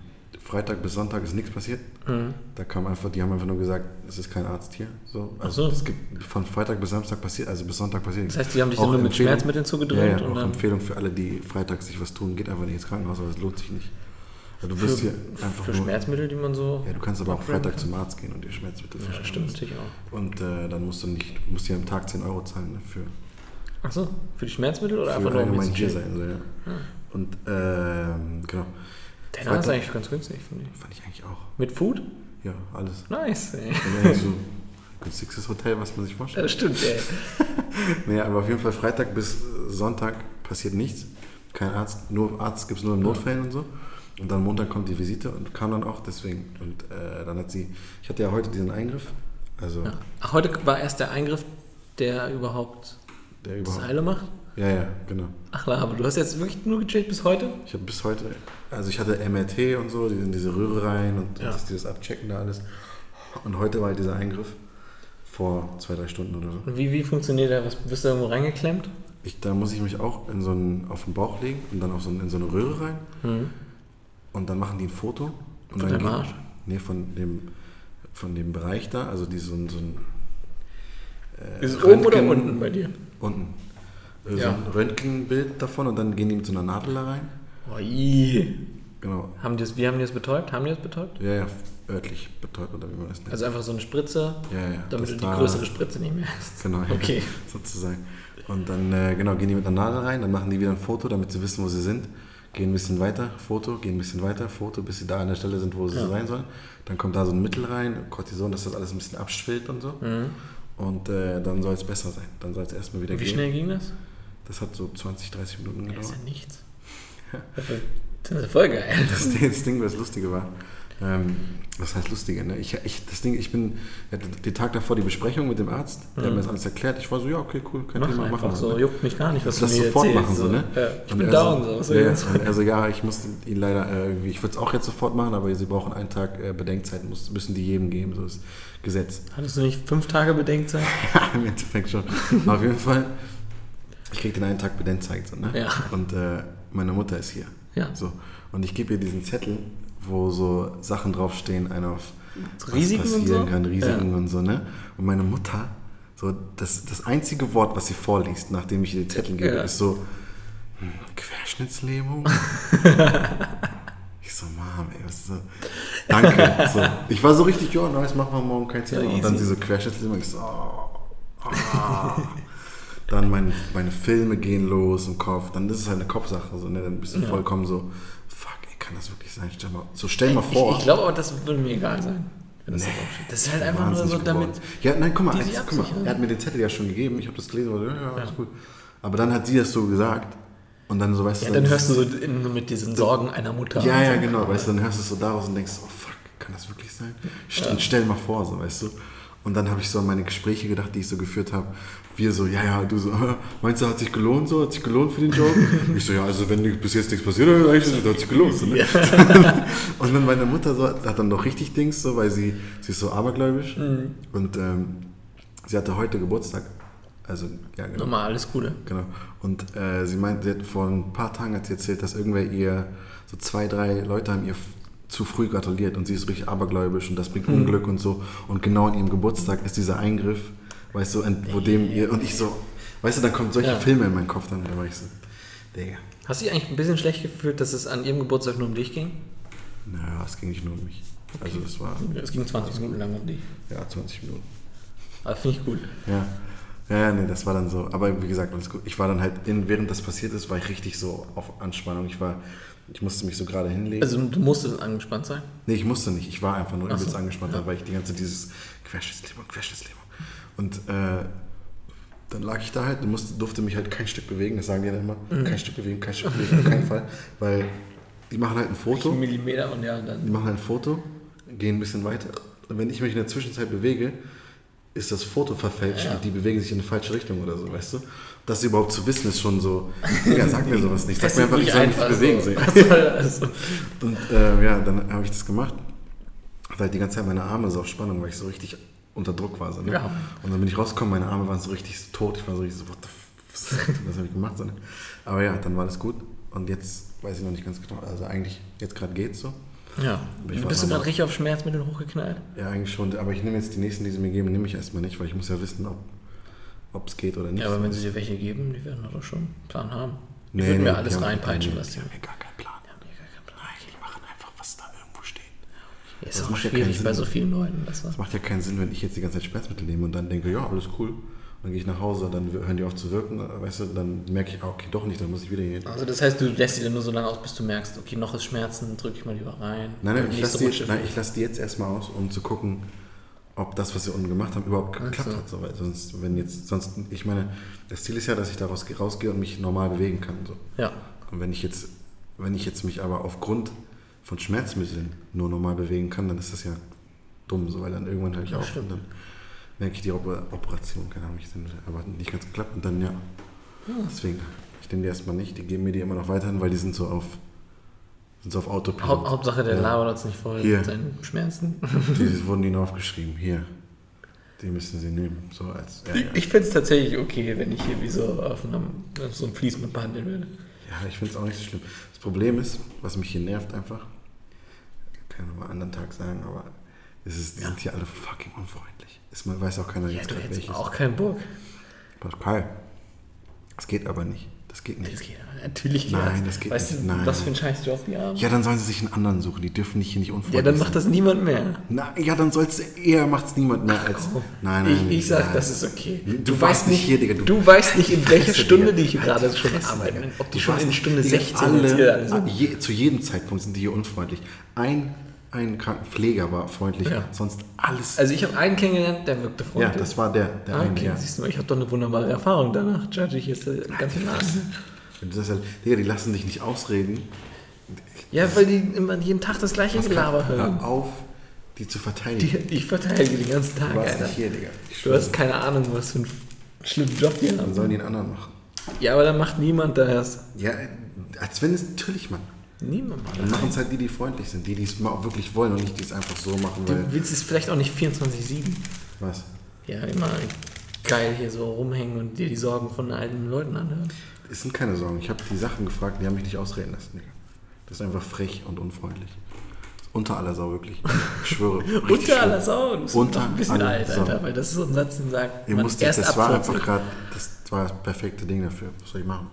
Freitag bis Sonntag ist nichts passiert. Mhm. Da kam einfach, die haben einfach nur gesagt, es ist kein Arzt hier. So. Ach Also so. es gibt von Freitag bis Samstag passiert, also bis Sonntag passiert Das nichts. heißt, die haben dich Auch nur mit Schmerzmitteln zugedrückt Ja, ja, und auch dann Empfehlung für alle, die freitags sich was tun, geht einfach nicht ins Krankenhaus, aber es lohnt sich nicht. Weil du wirst für, hier einfach für nur, Schmerzmittel, die man so. Ja, du kannst aber auch Freitag zum Arzt gehen und dir Schmerzmittel Ja, verschreiben stimmt lassen. natürlich auch. Und äh, dann musst du nicht, du musst dir am Tag 10 Euro zahlen dafür. Achso, für die Schmerzmittel oder für einfach nur um hier zu sein. So, ja. Ah. Und ähm, genau, Der Name ist eigentlich ganz günstig, finde ich. fand ich eigentlich auch. Mit Food? Ja, alles. Nice, ey. Eigentlich so günstigstes Hotel, was man sich vorstellt. Das stimmt, ey. Naja, aber auf jeden Fall Freitag bis Sonntag passiert nichts. Kein Arzt, nur Arzt gibt es nur in Notfällen und so. Und dann Montag kommt die Visite und kam dann auch deswegen. Und äh, dann hat sie, ich hatte ja heute diesen Eingriff, also Ja. Ach, heute war erst der Eingriff, der überhaupt der das überhaupt. Heile macht? Ja, ja, genau. Ach klar, aber du hast jetzt wirklich nur gechillt bis heute? Ich habe bis heute, also ich hatte MRT und so, die in diese Röhre rein und Ja. das, dieses Abchecken da alles. Und heute war halt dieser Eingriff vor zwei, drei Stunden oder so. Und wie, wie funktioniert der? Was, bist du irgendwo reingeklemmt? Ich, da muss ich mich auch in so einen, auf den Bauch legen und dann auf so einen, in so eine Röhre rein. Mhm. Und dann machen die ein Foto. Und Von deinem Arsch? Nee, von dem, von dem Bereich da, also die so ein, so ein äh, Ist es oben oder Röntgen- unten bei dir? Unten. Äh, Ja. So ein Röntgenbild davon und dann gehen die mit so einer Nadel da rein. Oh, ii. Genau. haben die das, wie haben die das betäubt? Haben die das betäubt? Ja, ja, örtlich betäubt oder wie man das nennt. Also einfach so eine Spritze, ja, ja. damit du die größere Spritze nicht mehr hast. Genau, ja, Okay. sozusagen. Und dann äh, genau, gehen die mit einer Nadel rein, dann machen die wieder ein Foto, damit sie wissen, wo sie sind. Gehen ein bisschen weiter, Foto, gehen ein bisschen weiter, Foto, bis sie da an der Stelle sind, wo sie Ja. sein sollen. Dann kommt da so ein Mittel rein, Cortison, dass das alles ein bisschen abschwillt und so. Mhm. Und äh, dann soll es besser sein. Dann soll es erstmal wieder Wie gehen. schnell ging das? Das hat so 20, 30 Minuten Ja, ist gedauert. ja nichts. Das ist voll geil. Das, Ding- das Ding, was Lustige war, ähm, was heißt Lustige, ne? Ich, ich, das Ding, ich bin, den Tag davor die Besprechung mit dem Arzt, der hat mir das alles erklärt. Ich war so, ja, okay, cool, kein Mach Thema, machen so, ne? juckt mich gar nicht, was das du mir sofort erzählst, machen, so, ne? Ja, ich bin down. So, So. Ja, soll ich ja. jetzt? Und er so, ja, ich muss ihn leider äh, irgendwie, ich würde es auch jetzt sofort machen, aber sie brauchen einen Tag äh, Bedenkzeit, muss, müssen die jedem geben, so ist Gesetz. Hattest du nicht fünf Tage Bedenkzeit? Ja, im Endeffekt schon. Auf jeden Fall, ich krieg den einen Tag Bedenkzeit, so, ne? Ja. Und äh, meine Mutter ist hier. Ja. So. Und ich gebe ihr diesen Zettel, wo so Sachen draufstehen, einer auf Risiken und passieren so? kann, Risiken Ja. und so, ne? Und meine Mutter, so das, das einzige Wort, was sie vorliest, nachdem ich ihr den Zettel gebe, Ja. ist so hm, Querschnittslähmung. ich so, Mom, ey, was ist so? Danke. so. Ich war so richtig, ja, nice, machen wir morgen kein Thema. Ja, und dann sie so Querschnittslähmung, ich so, oh, ah. Dann mein, meine Filme gehen los im Kopf, dann ist es halt eine Kopfsache, so, ne? dann bist du vollkommen so, kann das wirklich sein? Stell mal, so stell mal vor. Ich, ich glaube aber, das würde mir egal sein. Das, Nee. das ist halt einfach nur so Wahnsinnig damit. geworden. Ja, nein, guck mal, sich guck mal, er hat mir den Zettel ja schon gegeben, ich habe das gelesen, ja, ja, alles Ja. gut. Aber dann hat sie das so gesagt und dann so, weißt Ja, du, dann hörst du so in, mit diesen Sorgen einer Mutter. Ja, ja, genau, weißt du, dann hörst du es so daraus und denkst, oh fuck, kann das wirklich sein? Stell, stell mal vor, so, weißt du. Und dann habe ich so an meine Gespräche gedacht, die ich so geführt habe. Wir so, ja, ja, du so, meinst du, hat sich gelohnt so? Hat sich gelohnt für den Job? ich so, ja, also wenn bis jetzt nichts passiert hat, eigentlich hat sich gelohnt. So, ne? und dann meine Mutter so, hat dann noch richtig Dings, so, weil sie, sie ist so abergläubisch. Mhm. Und ähm, sie hatte heute Geburtstag. Also, ja, genau. Nochmal alles Gute. Genau. Und äh, sie meint, sie hat vor ein paar Tagen hat sie erzählt, dass irgendwer ihr, so zwei, drei Leute haben ihr zu früh gratuliert und sie ist richtig abergläubisch und das bringt Hm. Unglück und so. Und genau an ihrem Geburtstag ist dieser Eingriff, weißt du, wo dem ihr, und ich so, weißt du, dann kommen solche Ja. Filme in meinen Kopf, dann da war ich so, Digga. Hast du dich eigentlich ein bisschen schlecht gefühlt, dass es an ihrem Geburtstag nur um dich ging? Naja, es ging nicht nur um mich. Also das war, Es ging 20 Minuten lang um dich. ja, 20 Minuten. Aber finde ich gut. Ja. Ja, nee, das war dann so. Aber wie gesagt, alles gut. Ich war dann halt, in, während das passiert ist, war ich richtig so auf Anspannung. Ich war, ich musste mich so gerade hinlegen. Also du musstest angespannt sein. Nee, ich musste nicht. Ich war einfach nur Ach so, übelst angespannt, ja. weil ich die ganze dieses Querschnittslähmung, Querschnittslähmung. Und äh, dann lag ich da halt und musste, durfte mich halt kein Stück bewegen. Das sagen die dann immer. Mhm. Kein Stück bewegen, kein Stück bewegen, auf keinen Fall. Weil die machen halt ein Foto. Millimeter und ja, Die dann. machen ein Foto, gehen ein bisschen weiter. Und wenn ich mich in der Zwischenzeit bewege, ist das Foto verfälscht Ja. und die bewegen sich in eine falsche Richtung oder so, weißt du? Das überhaupt zu wissen, ist schon so. Ja, sag mir sowas nicht. Sag mir einfach, ich soll mich bewegen so. das? Und äh, ja, dann habe ich das gemacht. Hatte halt die ganze Zeit meine Arme so auf Spannung, weil ich so richtig unter Druck war. So, ne? Ja. Und dann bin ich rausgekommen, meine Arme waren so richtig tot. Ich war so richtig so, what the f was habe ich gemacht? So, ne? Aber ja, dann war alles gut. Und jetzt weiß ich noch nicht ganz genau. Also eigentlich, jetzt gerade geht's so. Ja. Bist du gerade richtig auf Schmerzmittel hochgeknallt? Ja, eigentlich schon. Aber ich nehme jetzt die nächsten, die sie mir geben, nehme ich erstmal nicht, weil ich muss ja wissen, ob es geht oder nicht. Ja, aber wenn sie dir welche geben, die werden doch schon einen Plan haben. Die Nee, würden nee, mir alles die haben- reinpeitschen lassen. Die haben ja gar keinen Plan. Ja, nee, gar keinen Plan. Nein, die machen einfach, was da irgendwo steht. Ja, ist Das auch macht ja schwierig keinen bei Sinn. so vielen Leuten. Das. Es macht ja keinen Sinn, wenn ich jetzt die ganze Zeit Schmerzmittel nehme und dann denke, ja, alles cool. Dann gehe ich nach Hause, dann hören die auf zu wirken, weißt du, dann merke ich, ah, okay, doch nicht, dann muss ich wieder hier. Also das heißt, du lässt die dann nur so lange aus, bis du merkst, okay, noch ist Schmerzen, drück ich mal lieber rein. Nein, nein, ich lasse die, lass die jetzt erstmal aus, um zu gucken, ob das, was wir unten gemacht haben, überhaupt geklappt so. hat. So, weil sonst, wenn jetzt, sonst, ich meine, das Ziel ist ja, dass ich daraus ge- rausgehe und mich normal bewegen kann. So. Ja. Und wenn ich jetzt, wenn ich jetzt mich aber aufgrund von Schmerzmitteln nur normal bewegen kann, dann ist das ja dumm, so, weil dann irgendwann höre ich Ja, auf stimmt. und dann merke ich die Oper- Operation, keine Ahnung, ich dann, aber nicht ganz geklappt und dann ja. Deswegen, ich nehme die erstmal nicht, die geben mir die immer noch weiterhin, weil die sind so auf, sind auf Autopilot. Haupt, Hauptsache, der Ja. labert uns nicht voll Hier. mit seinen Schmerzen. Die wurden ihnen aufgeschrieben, hier. Die müssen sie nehmen, so als, ja, ja. Ich finde es tatsächlich okay, wenn ich hier wie so auf, einem, auf so einem Fließband behandeln würde. Ja, ich finde es auch nicht so schlimm. Das Problem ist, was mich hier nervt einfach, kann ich nochmal anderen Tag sagen, aber es ist, die Ja. sind hier alle fucking unfreundlich. Ist, man weiß auch keiner Ja, jetzt du hättest welches. auch keinen Bock. Pascal, das geht aber nicht. Das geht Das nicht. geht, natürlich geht Nein, das. das geht weißt nicht. du, Nein. was für ein Scheißjob die haben? Ja, dann sollen sie sich einen anderen suchen. Die dürfen nicht hier nicht unfreundlich Ja, dann macht das niemand mehr. Na, ja, dann soll's eher macht's niemand mehr als. Komm. Nein, nein, ich, ich sag, nein. das ist okay. Du weißt nicht hier, Digga, Du, du- weißt nicht, in welcher Stunde die hier gerade schon arbeiten. Ob die Du schon weißt in Stunde Digga, 16 jetzt hier alle sind. Je, zu jedem Zeitpunkt sind die hier unfreundlich. Ein, ein Krankenpfleger war freundlich, Ja. sonst alles. Also ich habe einen kennengelernt, der wirkte ja, freundlich. das war der, der Ah, eine. okay, Ja. siehst du mal, ich habe doch eine wunderbare Erfahrung danach. Judge ich jetzt ganz im. Wenn du das halt, Digga, die lassen dich nicht ausreden. Ja, weil die immer jeden Tag das gleiche Gelaber hören. Hör auf, die zu verteidigen. Die, ich verteidige den ganzen Tag, du warst Alter. nicht hier, Digga. Du hast keine Ahnung, was für einen schlimmen Job die Dann haben. sollen die einen anderen machen. Ja, aber dann macht niemand das. Ja, als wenn es natürlich, Mann. Niemand Dann das. machen es halt die, die freundlich sind, die, die es auch wirklich wollen und nicht die es einfach so machen, weil. Du willst es vielleicht auch nicht 24-7. Was? Ja, immer geil hier so rumhängen und dir die Sorgen von alten Leuten anhören. Es sind keine Sorgen. Ich habe die Sachen gefragt, die haben mich nicht ausreden lassen, Digga. Das ist einfach frech und unfreundlich. Unter aller Sau, wirklich. Ich schwöre. Unter aller Sau, du Unter ein bisschen alt, Sau. Alter, weil das ist so ein Satz, den sagt Ihr man musstet, erst das war 40. einfach gerade, das war das perfekte Ding dafür. Was soll ich machen?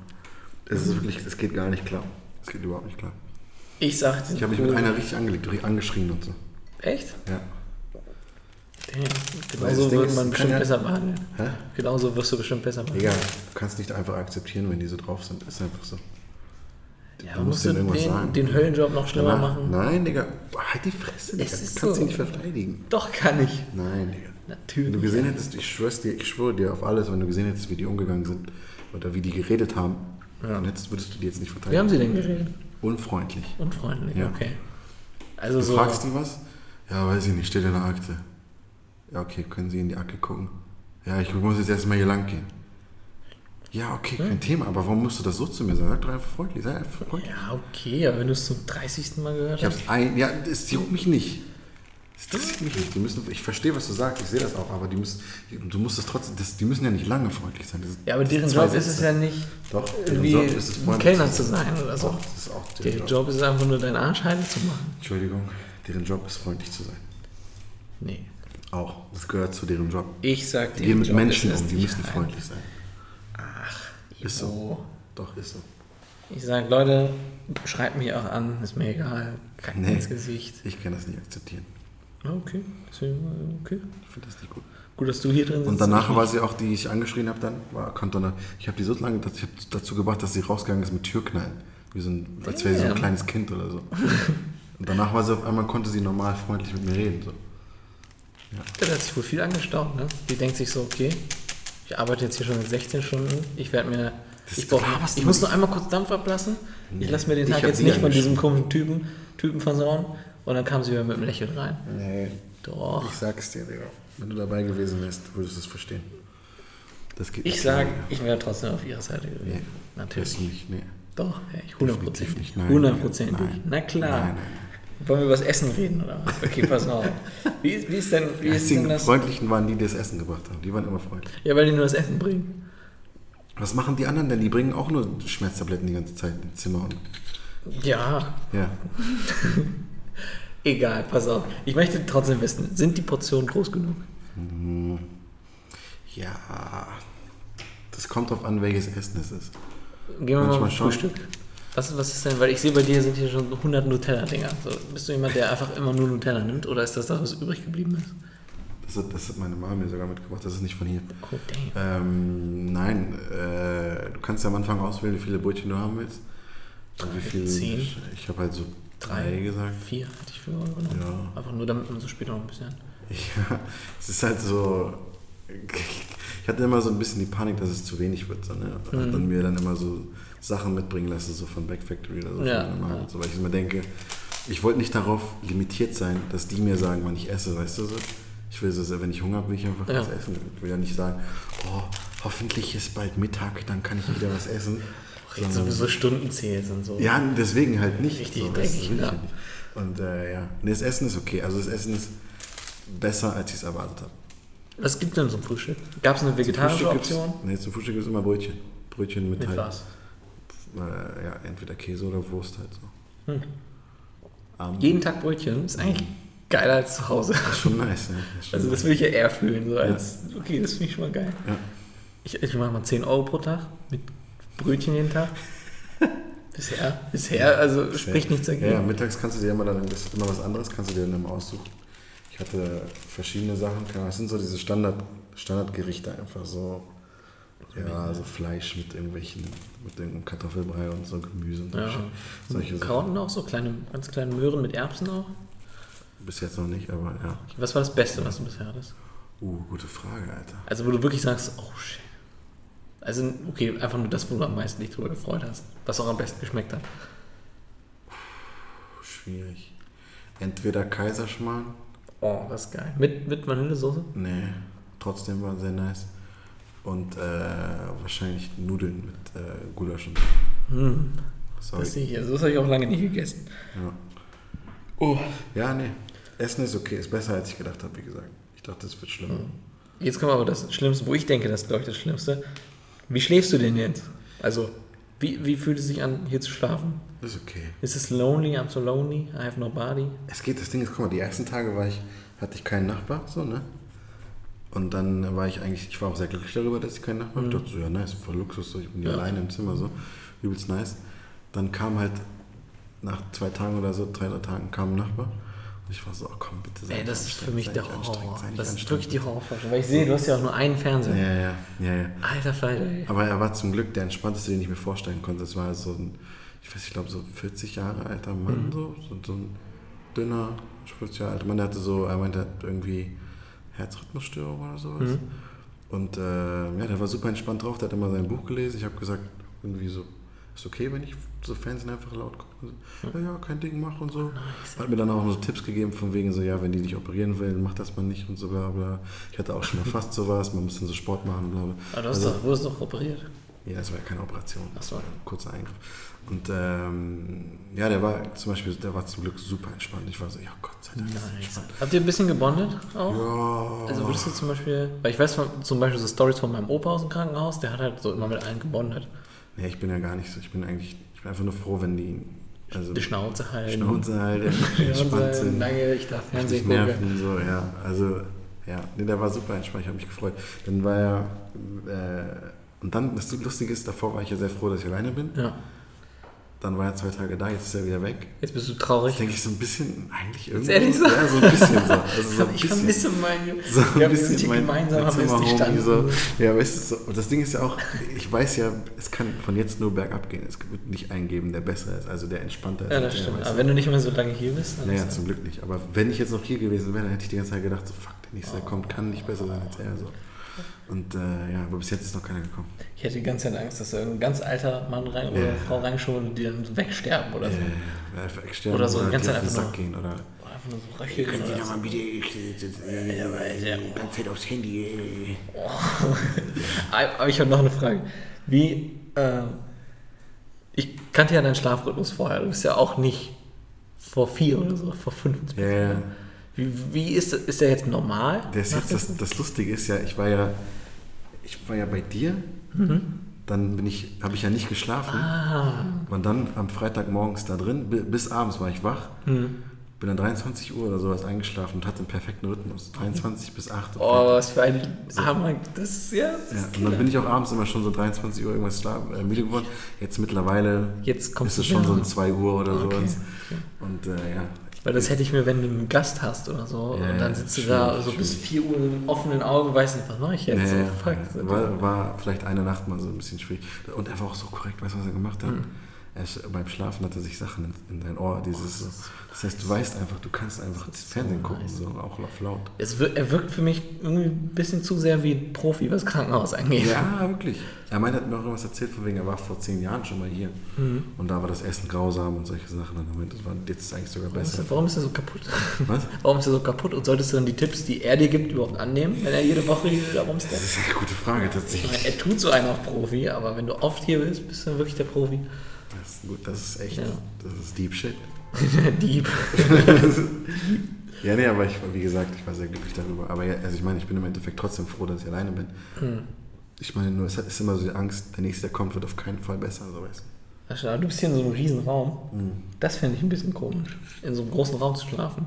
Es ist wirklich, es geht gar nicht klar. Es geht überhaupt nicht klar. Ich sagte, Ich habe mich mit einer richtig angelegt, richtig angeschrien und so. Echt? Ja. Damn. das Genauso wird man bestimmt ja- besser behandeln. Hä? Genauso wirst du bestimmt besser behandeln. Egal, du kannst nicht einfach akzeptieren, wenn die so drauf sind. Ist einfach so. Ja, Du musst musst du denen irgendwas den, sagen. den Höllenjob noch schlimmer Danach- machen? Nein, Digga. Halt die Fresse, Digga. Du kannst so. dich nicht verteidigen. Doch, kann ich. Nein, Digga. Natürlich. Wenn du gesehen hättest, ich schwör's dir, ich schwöre dir auf alles, wenn du gesehen hättest, wie die umgegangen sind oder wie die geredet haben, dann hättest, würdest du die jetzt nicht Wie haben verteidigen. sie denn geredet? Unfreundlich. Unfreundlich, Ja. okay. Also Du so. fragst die was? Ja, weiß ich nicht, steht in der Akte. Ja, okay, können Sie in die Akte gucken? Ja, ich muss jetzt erstmal hier lang gehen. Ja, okay, kein Thema, aber warum musst du das so zu mir sagen? Sag doch einfach freundlich, sei einfach freundlich. Ja, okay, aber wenn du es zum 30. Mal gehört Ich hast. hab's ein, ja, das juckt mich nicht. Das interessiert mich nicht. Die müssen, ich verstehe, was du sagst, ich sehe das auch, aber die müssen, du musst es trotzdem, das, die müssen ja nicht lange freundlich sein. Das, Ja, aber das deren Job ist es Sätze. ja nicht, Doch, deren irgendwie Job ist es, ein Kellner zu sein oder so. Doch, das ist auch Der deren Job. Job ist einfach nur deinen Arsch heile zu machen. Entschuldigung, deren Job ist freundlich zu sein. Nee. Auch, das gehört zu deren Job. Ich sag Die dir, gehen mit Job Menschen ist um, die müssen freundlich sein. Ach, Ist so. Ivo. Doch, ist so. Ich sage, Leute, schreibt mich auch an, ist mir egal. Kack Nee. ins Gesicht. Ich kann das nicht akzeptieren. Ja, Okay, deswegen, okay. Ich finde das nicht gut. Gut, dass du hier drin sitzt. Und danach war sie auch, die ich angeschrien habe, dann war, dann, ich habe die so lange, dass ich hab dazu gebracht, dass sie rausgegangen ist mit Türknallen. Wie so ein, als wäre sie so ein kleines Kind oder so. Und danach war sie auf einmal, konnte sie normal freundlich mit mir reden. So. Der hat sich wohl viel angestaunt, ne? Die denkt sich so, okay, ich arbeite jetzt hier schon in 16 Stunden, ich werde mir. Das Ich, brauch, laberst ich muss nur einmal kurz Dampf ablassen. Ich lasse mir den Tag jetzt nicht von diesem komischen Typen, Typen versauen. Und dann kam sie wieder mit einem Lächeln rein. Nee, Doch. ich sag's dir, Digga. Wenn du dabei gewesen wärst, würdest du es verstehen. Das geht Ich sage, ich wäre trotzdem auf ihrer Seite gewesen. Nee, Natürlich. das nicht, nee. Doch, Definitiv hundertprozentig. nicht, nein. Hundertprozentig. Nein. Na klar. Nein, nein, Wollen wir über das Essen reden oder was? Okay, pass mal auf. Wie, ist- wie ist denn, wie Die ist denn das? Freundlichen waren die, die das Essen gebracht haben. Die waren immer freundlich. Ja, weil die nur das Essen bringen. Was machen die anderen denn? Die bringen auch nur Schmerztabletten die ganze Zeit ins Zimmer. Und, Ja, ja, egal, pass auf. Ich möchte trotzdem wissen, sind die Portionen groß genug? ja, das kommt drauf an, welches Essen es ist. Gehen wir mal Manchmal auf schon. Frühstück. Was, was ist denn, weil ich sehe bei dir sind hier schon 100 Nutella-Dinger. So, bist du jemand, der einfach immer nur Nutella nimmt oder ist das das, was übrig geblieben ist? Das hat, das hat meine Mama mir sogar mitgebracht. Das ist nicht von hier. Oh, damn. Ähm, nein, äh, du kannst ja am Anfang auswählen, wie viele Brötchen du haben willst. Und wie viel. Zehn. Ich, ich habe halt so drei gesagt. Vier hätte ich für genommen. Ja. Einfach nur, damit man so später noch ein bisschen. Ja, es ist halt so. Ich hatte immer so ein bisschen die Panik, dass es zu wenig wird. So, ne? Mhm. dann mir dann immer so Sachen mitbringen lassen, so von Back Factory oder so. Ja. und so, weil ich immer denke, ich wollte nicht darauf limitiert sein, dass die mir sagen, wann ich esse, weißt du so. Ich will so, wenn ich Hunger habe, will ich einfach Ja. was essen. Ich will ja nicht sagen, oh, hoffentlich ist bald Mittag, dann kann ich wieder was essen. Jetzt sowieso Stunden zählt und so. ja, deswegen halt nicht. Richtig du, dreckig, ja. nicht. Und äh, ja, nee, das Essen ist okay. Also das Essen ist besser, als ich es erwartet habe. Was gibt denn zum Frühstück? Gab es eine vegetarische Option? Nee, zum Frühstück gibt es immer Brötchen. Brötchen mit, Mit halt, was? Äh, ja, entweder Käse oder Wurst halt so. Hm. Ähm, Jeden Tag Brötchen ist eigentlich geiler als zu Hause. ist schon nice, ne? Ist schon Also das will ich ja eher fühlen, so als, okay, das finde ich schon mal geil. Ja. Ich, ich mache mal 10 Euro pro Tag mit Brötchen jeden Tag. Bisher, bisher, also spricht nichts dagegen. ja, mittags kannst du dir immer dann, das ist immer was anderes, kannst du dir dann immer aussuchen. Ich hatte verschiedene Sachen, das sind so diese Standard, Standardgerichte einfach so. Ja, so Fleisch mit irgendwelchen, mit irgendeinem Kartoffelbrei und so Gemüse und Ja. solche Sachen. Karotten auch, so kleine, ganz kleine Möhren mit Erbsen auch. Bis jetzt noch nicht, aber ja. Was war das Beste, was du bisher hattest? Uh, gute Frage, Alter. Also wo du wirklich sagst, oh shit. Also okay, einfach nur das, wo du am meisten dich drüber gefreut hast. Was auch am besten geschmeckt hat. Schwierig. Entweder Kaiserschmarrn, Oh, das ist geil. Mit, mit Vanillesoße? nee, trotzdem war sehr nice. Und äh, wahrscheinlich Nudeln mit äh, Gulasch und Hm, Sorry. das sehe ich. Also das habe ich auch lange nicht gegessen. Ja. Oh. ja, nee. Essen ist okay, ist besser als ich gedacht habe, wie gesagt. Ich dachte, es wird schlimmer. Jetzt kommt aber das Schlimmste, wo ich denke, das ist glaube ich das Schlimmste. Wie schläfst du denn jetzt? Also, wie, wie fühlt es sich an, hier zu schlafen? Ist okay. Ist es lonely? I'm so lonely. I have nobody. Es geht, das Ding ist, guck mal, die ersten Tage war ich, hatte ich keinen Nachbar, so, ne? Und dann war ich eigentlich, ich war auch sehr glücklich darüber, dass ich keinen Nachbar habe. Ich dachte so, ja, nice, voll Luxus, so, ich bin hier Ja. alleine im Zimmer, so, übelst nice. Dann kam halt, nach zwei Tagen oder so, drei, drei Tagen, kam ein Nachbar. Ich war so, oh, komm, bitte sei Ey, das ist für mich der Horror. Das ist wirklich die. Horrorvorstellung. Weil ich sehe, du hast ja auch nur einen Fernseher. Ja, ja, ja, ja. Alter Falter, ey. Aber er war zum Glück der entspannteste, den ich mir vorstellen konnte. Es war so ein, ich weiß, ich glaube, so 40 Jahre alter Mann, Mhm. so, so, so ein dünner, 40 Jahre alter Mann, der hatte so, er meinte, er hat irgendwie Herzrhythmusstörung oder sowas. Mhm. Und äh, ja, der war super entspannt drauf, der hat immer sein Buch gelesen. Ich habe gesagt, irgendwie so, ist okay, wenn ich so Fernsehen einfach laut gucke? Und So, ja, ja, kein Ding, mach und so. Hat mir dann auch noch so Tipps gegeben, von wegen so, ja, wenn die dich operieren will, mach das mal nicht und so, bla bla. Ich hatte auch schon mal fast sowas, man muss dann so Sport machen, bla bla. Aber du hast Also- doch, wurdest doch operiert. ja, das war ja keine Operation. Das war ein kurzer Eingriff. Und ähm, ja, der war zum Beispiel, der war zum Glück super entspannt. Ich war so, ja Gott sei Dank. ist Nice. entspannt. Habt ihr ein bisschen gebondet auch? Ja. Also würdest du zum Beispiel, weil ich weiß von, zum Beispiel so Stories von meinem Opa aus dem Krankenhaus, der hat halt so immer mit allen gebondet. Nee, ich bin ja gar nicht so. Ich bin eigentlich, ich bin einfach nur froh, wenn die, also Die Schnauze halten. Schnauze halt, Schnauze entspannt halten, sind. Lange, ich darf Fernsehen nerven, so, ja. Also, ja, nee, der war super entspannt, ich habe mich gefreut. Dann war er, äh, und dann, das Lustige ist, davor war ich ja sehr froh, dass ich alleine bin. Ja. Dann war er zwei Tage da, jetzt ist er wieder weg. Jetzt bist du traurig. Jetzt denke ich so ein bisschen, eigentlich irgendwie. ehrlich so? Ja, so ein bisschen so. Also so ich vermisse meine. so ein bisschen mein, gemeinsam, mein haben wir nicht so. Ja, weißt du, so, und das Ding ist ja auch, ich weiß ja, es kann von jetzt nur bergab gehen. Es wird nicht einen geben, der besser ist, also der entspannter ist. Ja, das stimmt. Aber wenn du nicht mehr so lange hier bist, dann Naja, zum Glück nicht. Aber wenn ich jetzt noch hier gewesen wäre, dann hätte ich die ganze Zeit gedacht, so fuck, der nächste, der kommt, kann nicht besser sein als er. So. Und äh, ja, aber bis jetzt ist noch keiner gekommen. ich hätte die ganze Zeit Angst, dass da irgendein ganz alter Mann rein oder Ja. Frau reinschauen und die dann wegsterben oder so. Äh, einfach extern Oder so die ganze dir Zeit auf den einfach Sack gehen. Oder Oder einfach nur so röcheln oder so. bitte äh, die ganze Zeit aufs Handy. äh. Aber ich habe noch eine Frage. Wie, äh, ich kannte ja deinen Schlafrhythmus vorher. Du bist ja auch nicht vor vier oder so, vor fünf. Ja, ja. gegangen. Wie, ist, das- ist der jetzt normal? Das, ist jetzt, das, das Lustige ist ja, ich war ja, ich war ja bei dir, dann bin ich, habe ich ja nicht geschlafen. Ah, War dann am Freitag morgens da drin, bi- bis abends war ich wach. Bin dann 23 Uhr oder sowas eingeschlafen und hatte einen perfekten Rhythmus. 23 bis 8 Uhr. oh, was für ein Hammer. Das ist ja. Das Ja, ist und dann bin ich auch abends immer schon so 23 Uhr irgendwas schlafen, äh, müde geworden. Jetzt mittlerweile Jetzt ist es schon so wieder. um 2 Uhr oder Okay, sowas. okay. Und äh, ja. Weil das hätte ich mir, wenn du einen Gast hast oder so, Ja, und dann sitzt du da so bis schwierig. 4 Uhr mit offenen Augen, weiß nicht, was mache ich jetzt? Ja, so, fuck. war, war vielleicht eine Nacht mal so ein bisschen schwierig. Und er war auch so korrekt, weißt du, was er gemacht hat? Mhm. Er ist, beim Schlafen hat er sich Sachen in, in dein Ohr, dieses, das heißt, du weißt einfach, du kannst einfach das Fernsehen gucken, so auch laut. Es wir, er wirkt für mich irgendwie ein bisschen zu sehr wie ein Profi, was Krankenhaus angeht. Ja, wirklich. Er meinte, er hat mir auch irgendwas erzählt, von wegen, er war vor zehn Jahren schon mal hier. Mhm. Und da war das Essen grausam und solche Sachen. Und meinte, das war jetzt eigentlich sogar ist, besser. er, warum ist er so kaputt? Was? Warum ist er so kaputt? Und solltest du dann die Tipps, die er dir gibt, überhaupt annehmen, wenn er jede Woche hier da Das ist eine gute Frage Ich tatsächlich. meine, er tut so einen auf Profi, aber wenn du oft hier bist, bist du dann wirklich der Profi. Gut, das ist echt, Ja. das ist Deep Shit. Dieb. Ja, nee, aber ich wie gesagt, ich war sehr glücklich darüber. Aber ja, also ich meine, ich bin im Endeffekt trotzdem froh, dass ich alleine bin. Hm. Ich meine, nur es ist immer so die Angst, der nächste, der kommt, wird auf keinen Fall besser, so weißt Ach, schau, Du bist hier in so einem riesen Raum. du. Mhm. Das finde ich ein bisschen komisch, in so einem großen Raum zu schlafen.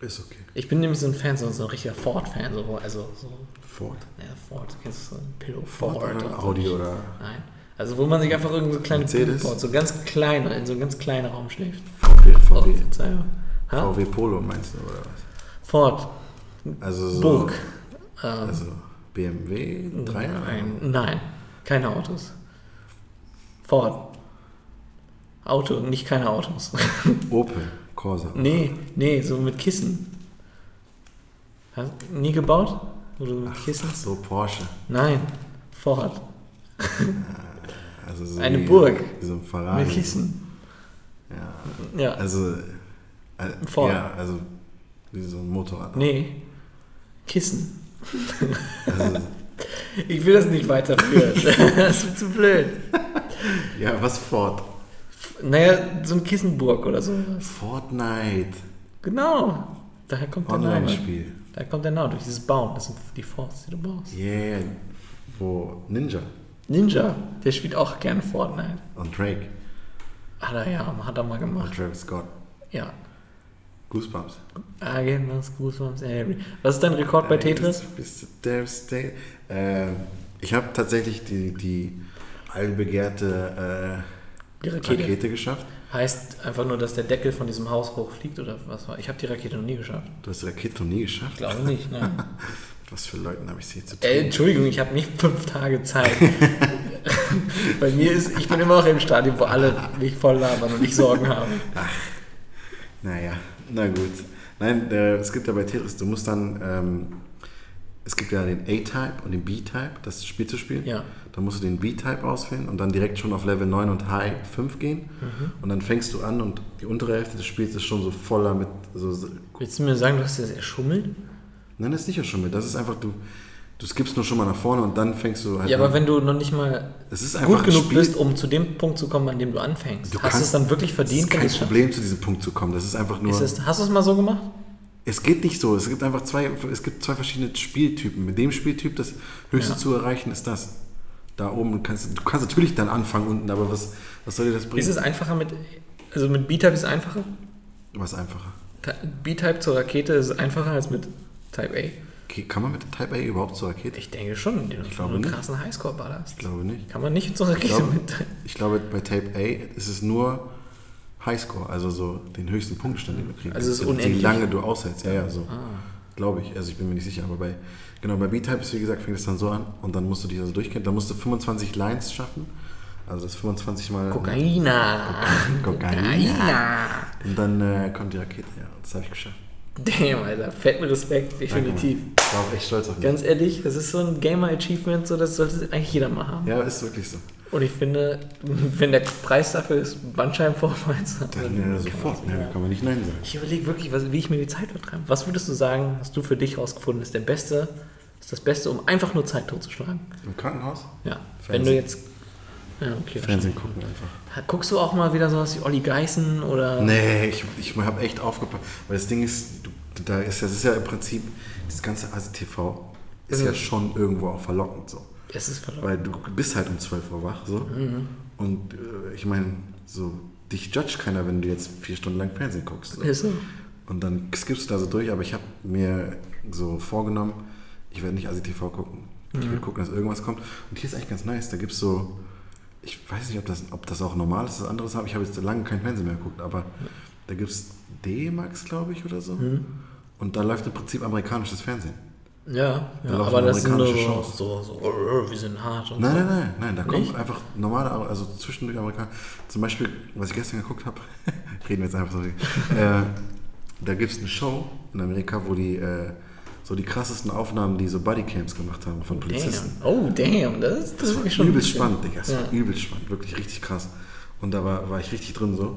Ist okay. Ich bin nämlich so ein Fan, so, so ein richtiger Ford-Fan. So, also so, Ford. ja, Ford, kennst du so ein Pillow Ford Ford? oder Audi so. oder Nein. Also wo man sich einfach irgend so kleine Mercedes? Board, so ganz klein, in so einem ganz kleinen Raum schläft. VW, Oh, VW. Ha? VW Polo meinst du, oder was? Ford. Also so. Burg. Ähm, Also BMW 3 nein, nein, keine Autos. Ford. Auto, nicht keine Autos. Opel, Corsa. nee, nee, so mit Kissen. Hast du nie gebaut? Oder mit Kissen? Ach so, Porsche. Nein, Ford. Also so Eine wie, Burg. Wie so ein Ferrari. Mit Kissen. Ja. Ja. Also. Äh, Ford. Ja, also wie so ein Motorrad. Nee, Kissen. Also, Ich will das nicht weiterführen. das ist zu blöd. ja, was Ford? Naja, so ein Kissenburg oder sowas. Fortnite. Genau. Daher kommt der Name. Online-Spiel. Daher kommt der Name, durch dieses Bauen. Das sind die Forts, die du baust. Yeah. Wo Ninja Ninja, der spielt auch gerne Fortnite. und Drake Hat er ja, hat er mal und gemacht. Travis Scott. Ja. Goosebumps. Ah, genau, Goosebumps. Was ist dein Rekord bei Tetris? Du devastated? Ähm, ich habe tatsächlich die, die allbegehrte Die äh, Rakete. Rakete geschafft. Heißt einfach nur, dass der Deckel von diesem Haus hochfliegt oder was war? Ich habe die Rakete noch nie geschafft. Du hast die Rakete noch nie Ich geschafft. glaube nicht, nein. Mit was für Leuten habe ich sie zu tun? Äh, Entschuldigung, ich habe nicht fünf Tage Zeit. Bei mir ist, ich bin immer noch im Stadium, wo alle mich voll labern und ich Sorgen habe. Naja, na gut. Nein, äh, es gibt ja bei Tetris, du musst dann, ähm, es gibt ja den A-Type und den B-Type, das Spiel zu spielen. Ja. Dann musst du den B-Type auswählen und dann direkt schon auf Level 9 und High 5 gehen. Mhm. Und dann fängst du an und die untere Hälfte des Spiels ist schon so voller mit so Willst du mir sagen, du hast das erschummelt? Nein, das ist nicht schon mit. Das ist einfach, du, du skippst nur schon mal nach vorne und dann fängst du halt. Ja, aber an. wenn du noch nicht mal es gut genug Spiel, bist, um zu dem Punkt zu kommen, an dem du anfängst. Du hast du kannst- es dann wirklich Es verdient? ist kein es Problem, zu diesem Punkt zu kommen. Das ist einfach nur. Ist es, hast du es mal so gemacht? Es geht nicht so. Es gibt einfach zwei, es gibt zwei verschiedene Spieltypen. Mit dem Spieltyp, das höchste Ja. zu erreichen, ist das. Da oben kannst du, du kannst natürlich dann anfangen unten, aber was, was soll dir das bringen? Ist es einfacher mit, also mit B-Type ist es einfacher? was einfacher. B-Type zur Rakete ist einfacher als mit Type A. Kann man mit der Type A überhaupt zur Rakete? Ich denke schon, Ich glaube einen nicht. krassen Highscore-Ballast. Ich glaube nicht. Kann man nicht zur Ich Rakete glaube, mit. ich glaube, bei Type A ist es nur Highscore, also so den höchsten Punktestand, den du kriegst. Also es ist Wie unendlich. lange du aushältst, ja, ja, so. Ah. Glaube ich. Also ich bin mir nicht sicher, aber bei, genau, bei B-Type ist wie gesagt, fängt es dann so an und dann musst du dich also durchkennen. Dann musst du 25 Lines schaffen. Also das 25 mal. Kokaina. Kokaina. Und dann äh, kommt die Rakete, ja. Das habe ich geschafft. Damn, Alter. Fetten Respekt, definitiv. Danke. Ich war auch echt stolz auf mich. Ganz ehrlich, das ist so ein Gamer-Achievement, so, das sollte eigentlich jeder mal haben. ja, ist wirklich so. Und ich finde, wenn der Preis dafür ist, Bandscheibenvorfall zu Dann äh, sofort. Ja, da kann man nicht Nein sagen. Ich überlege wirklich, was, wie ich mir die Zeit vertreibe. Was würdest du sagen, hast du für dich rausgefunden, ist der beste, ist das Beste, um einfach nur Zeit totzuschlagen? Im Krankenhaus? Ja. Wenn du jetzt. Ja, okay. Fernsehen gucken einfach. Guckst du auch mal wieder sowas wie Olli Geißen oder. Nee, ich, ich habe echt aufgepasst. Weil das Ding ist, da ist, das ist ja im Prinzip, das ganze ASI-TV ist ja schon irgendwo auch verlockend so. Es ist verloren. Weil du bist halt um 12 Uhr wach so. Und äh, ich meine, so, dich judgt keiner, wenn du jetzt vier Stunden lang Fernsehen guckst. So. Ist so. Und dann skippst du da so durch, aber ich habe mir so vorgenommen, ich werde nicht ASI-TV gucken. Ich will gucken, dass irgendwas kommt. Und hier ist eigentlich ganz nice, da gibt es so, ich weiß nicht, ob das, ob das auch normal ist, das anderes habe. Ich habe jetzt lange kein Fernsehen mehr geguckt, aber da gibt es D-Max, glaube ich, oder so. Und da läuft im Prinzip amerikanisches Fernsehen. Ja, ja laufen aber das sind nur so, amerikanische so, so, oh, wir sind hart und Nein, so. nein, nein, nein, da kommt Nicht? einfach normale, also zwischendurch Amerikaner. Zum Beispiel, was ich gestern geguckt habe, reden wir jetzt einfach so. äh, da gibt es eine Show in Amerika, wo die äh, so die krassesten Aufnahmen, die so Bodycams gemacht haben von Polizisten. Damn. Oh, damn, das, ist- das, Das war wirklich schon übelst bisschen- spannend, Digga. Das Ja. war übelst spannend, wirklich richtig krass. Und da war, war ich richtig drin so.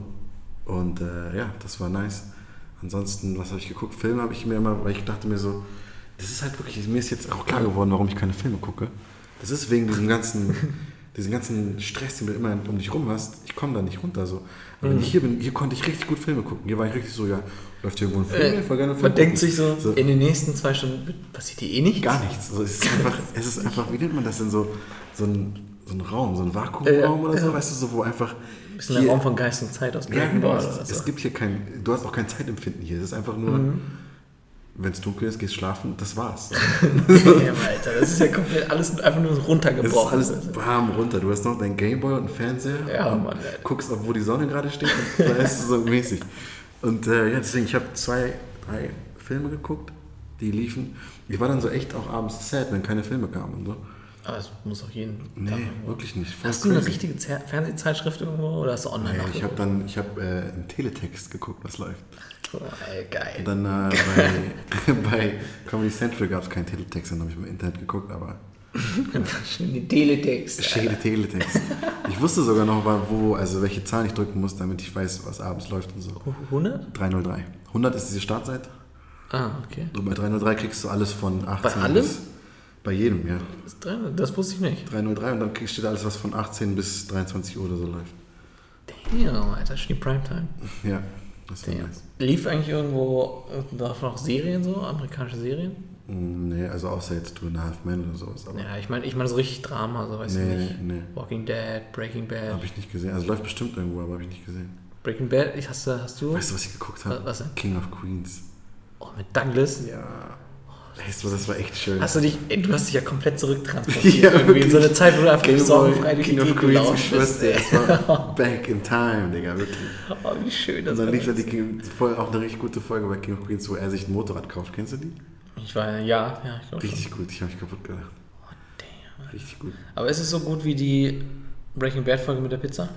Und äh, ja, das war nice. Ansonsten, was habe ich geguckt? Filme habe ich mir immer, weil ich dachte mir so, das ist halt wirklich, mir ist jetzt auch klar geworden, warum ich keine Filme gucke. Das ist wegen diesem ganzen, diesen ganzen Stress, den du immer um dich rum hast. Ich komme da nicht runter so. Aber Mhm. wenn ich hier bin, hier konnte ich richtig gut Filme gucken. Hier war ich richtig so, ja, läuft hier irgendwo ein Film, Äh, voll gerne Film Man denkt gucken. sich so, in den nächsten zwei Stunden passiert hier eh nichts. Gar nichts. So, es, ist einfach, es ist einfach, wie nennt man das denn so, so ein, so ein Raum, so ein Äh, Vakuumraum oder so, ja. weißt du, so wo einfach. Ein bisschen der Raum von Geist und Zeit aus Dragon genau, Ball es, oder so. es gibt hier kein, du hast auch kein Zeitempfinden hier. Es ist einfach nur, Mhm. wenn es dunkel ist, gehst schlafen, das war's. Damn, Alter, das ist ja komplett alles einfach nur so Es ist runtergebrochen. alles bam runter. Du hast noch dein Gameboy und einen Fernseher. Ja, und Mann, ey. Guckst, ob wo die Sonne gerade steht und da ist es so mäßig. Und äh, ja, deswegen, ich habe zwei, drei Filme geguckt, die liefen. Ich war dann so echt auch abends sad, wenn keine Filme kamen und so. Aber es muss auch jeden Nee, wirklich nicht. Voll Hast du eine crazy. richtige Zer- Fernsehzeitschrift irgendwo oder hast du online Nee, ich habe dann, ich habe äh, im Teletext geguckt, was läuft. Oh, ey, geil. Und dann äh, bei, bei Comedy Central gab es keinen Teletext, dann habe ich im Internet geguckt, aber Schön die Teletext. schäde Teletext. Ich wusste sogar noch, wo, also welche Zahlen ich drücken muss, damit ich weiß, was abends läuft und so. 100? 303. 100 ist diese Startseite. Ah, okay. Und bei 303 kriegst du alles von 18 allem? bis. Bei jedem, ja. Das, ist 300, das wusste ich nicht. 303 und dann steht alles, was von 18 bis 23 Uhr oder so läuft. Damn, Alter, schon die Primetime. Ja, das war Damn. nice. Lief eigentlich irgendwo davon noch Serien so, amerikanische Serien? Mm, Nee, also außer jetzt Two and a Half Men oder sowas. Ja, ich meine ich mein so richtig Drama, so weiß ich nee, nicht. nee. Walking Dead, Breaking Bad. Habe ich nicht gesehen. Also läuft bestimmt irgendwo, aber habe ich nicht gesehen. Breaking Bad, ich, hast, du, hast du? Weißt du, was ich geguckt habe? Was denn? King of Queens. Oh, mit Douglas. Ja. Weißt du, das war echt schön. Hast du dich, du hast dich ja komplett zurücktransportiert. Ja, irgendwie in so eine wirklich. Zeit, wo du einfach Gameboy, sorgenfrei durch die King of Queens, bist. es war back in time, Digga, wirklich. Oh, wie schön das Und dann war. lief da die King, auch eine richtig gute Folge bei King of Queens, wo er sich ein Motorrad kauft. Kennst du die? Ich war, ja, ja, ich glaube schon. Richtig gut, ich habe mich kaputt gelacht. Oh, damn. Richtig gut. Aber ist es so gut wie die Breaking Bad Folge mit der Pizza?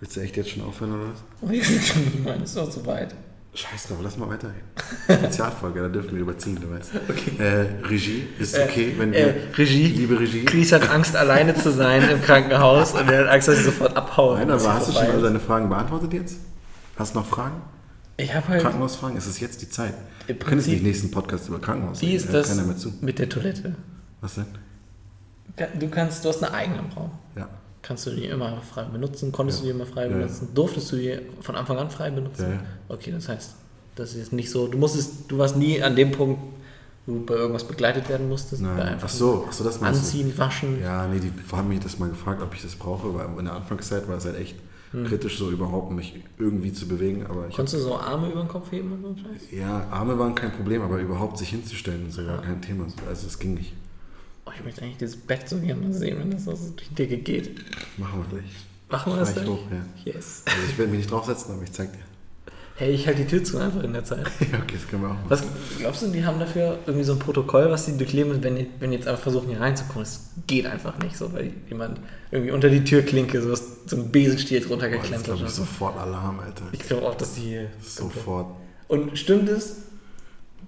Willst du echt jetzt schon aufhören oder was? ich meine, ist doch zu weit. Scheiß drauf, lass mal weiterreden. Spezialfolge, da dürfen wir überziehen, du weißt. Äh, Regie, ist okay, wenn wir. Äh, Regie. Liebe Regie. Chris hat Angst, alleine zu sein im Krankenhaus und er hat Angst, dass ich sofort abhaue. Nein, aber hast du schon all ist. deine Fragen beantwortet jetzt? Hast du noch Fragen? Ich habe halt. Krankenhausfragen? Es ist jetzt die Zeit. Jetzt Prinzip- nicht nächsten Podcast über Krankenhaus Wie ist das keiner mehr zu. mit der Toilette? Was denn? Du kannst, du hast eine eigene im Raum. Ja. Kannst du die immer frei benutzen? Konntest Ja. du die immer frei Ja, ja. benutzen? Durftest du die von Anfang an frei benutzen? Ja, ja. Okay, das heißt, das ist jetzt nicht so. Du musstest, du warst nie an dem Punkt, wo du bei irgendwas begleitet werden musstest. Nein. einfach Ach so, ach so, das meinst du. Anziehen, waschen. Ja, nee, die haben mich das mal gefragt, ob ich das brauche, weil in der Anfangszeit war es halt echt kritisch, so überhaupt mich irgendwie zu bewegen. Aber ich Konntest du so Arme über den Kopf heben und so Scheiß? ja, Arme waren kein Problem, aber überhaupt sich hinzustellen ist ja gar kein Thema. Also das ging nicht. Oh, ich möchte eigentlich dieses Bett so gerne sehen, wenn das so durch die Decke geht. Machen wir gleich. Machen wir das gleich? hoch, ja. Yes. Also ich werde mich nicht draufsetzen, aber ich zeig dir. Hey, ich halte die Tür zu einfach in der Zeit. ja, okay, das können wir auch machen. Was glaubst du, die haben dafür irgendwie so ein Protokoll, was die durchleben müssen, wenn die, wenn die jetzt einfach versuchen, hier reinzukommen? Das geht einfach nicht so, weil jemand irgendwie unter die Türklinke so, so ein Besenstiel drunter Boah, jetzt geklemmt glaube hat. ich sofort Alarm, Alter. Ich glaube auch, dass die hier. Sofort. Und stimmt es,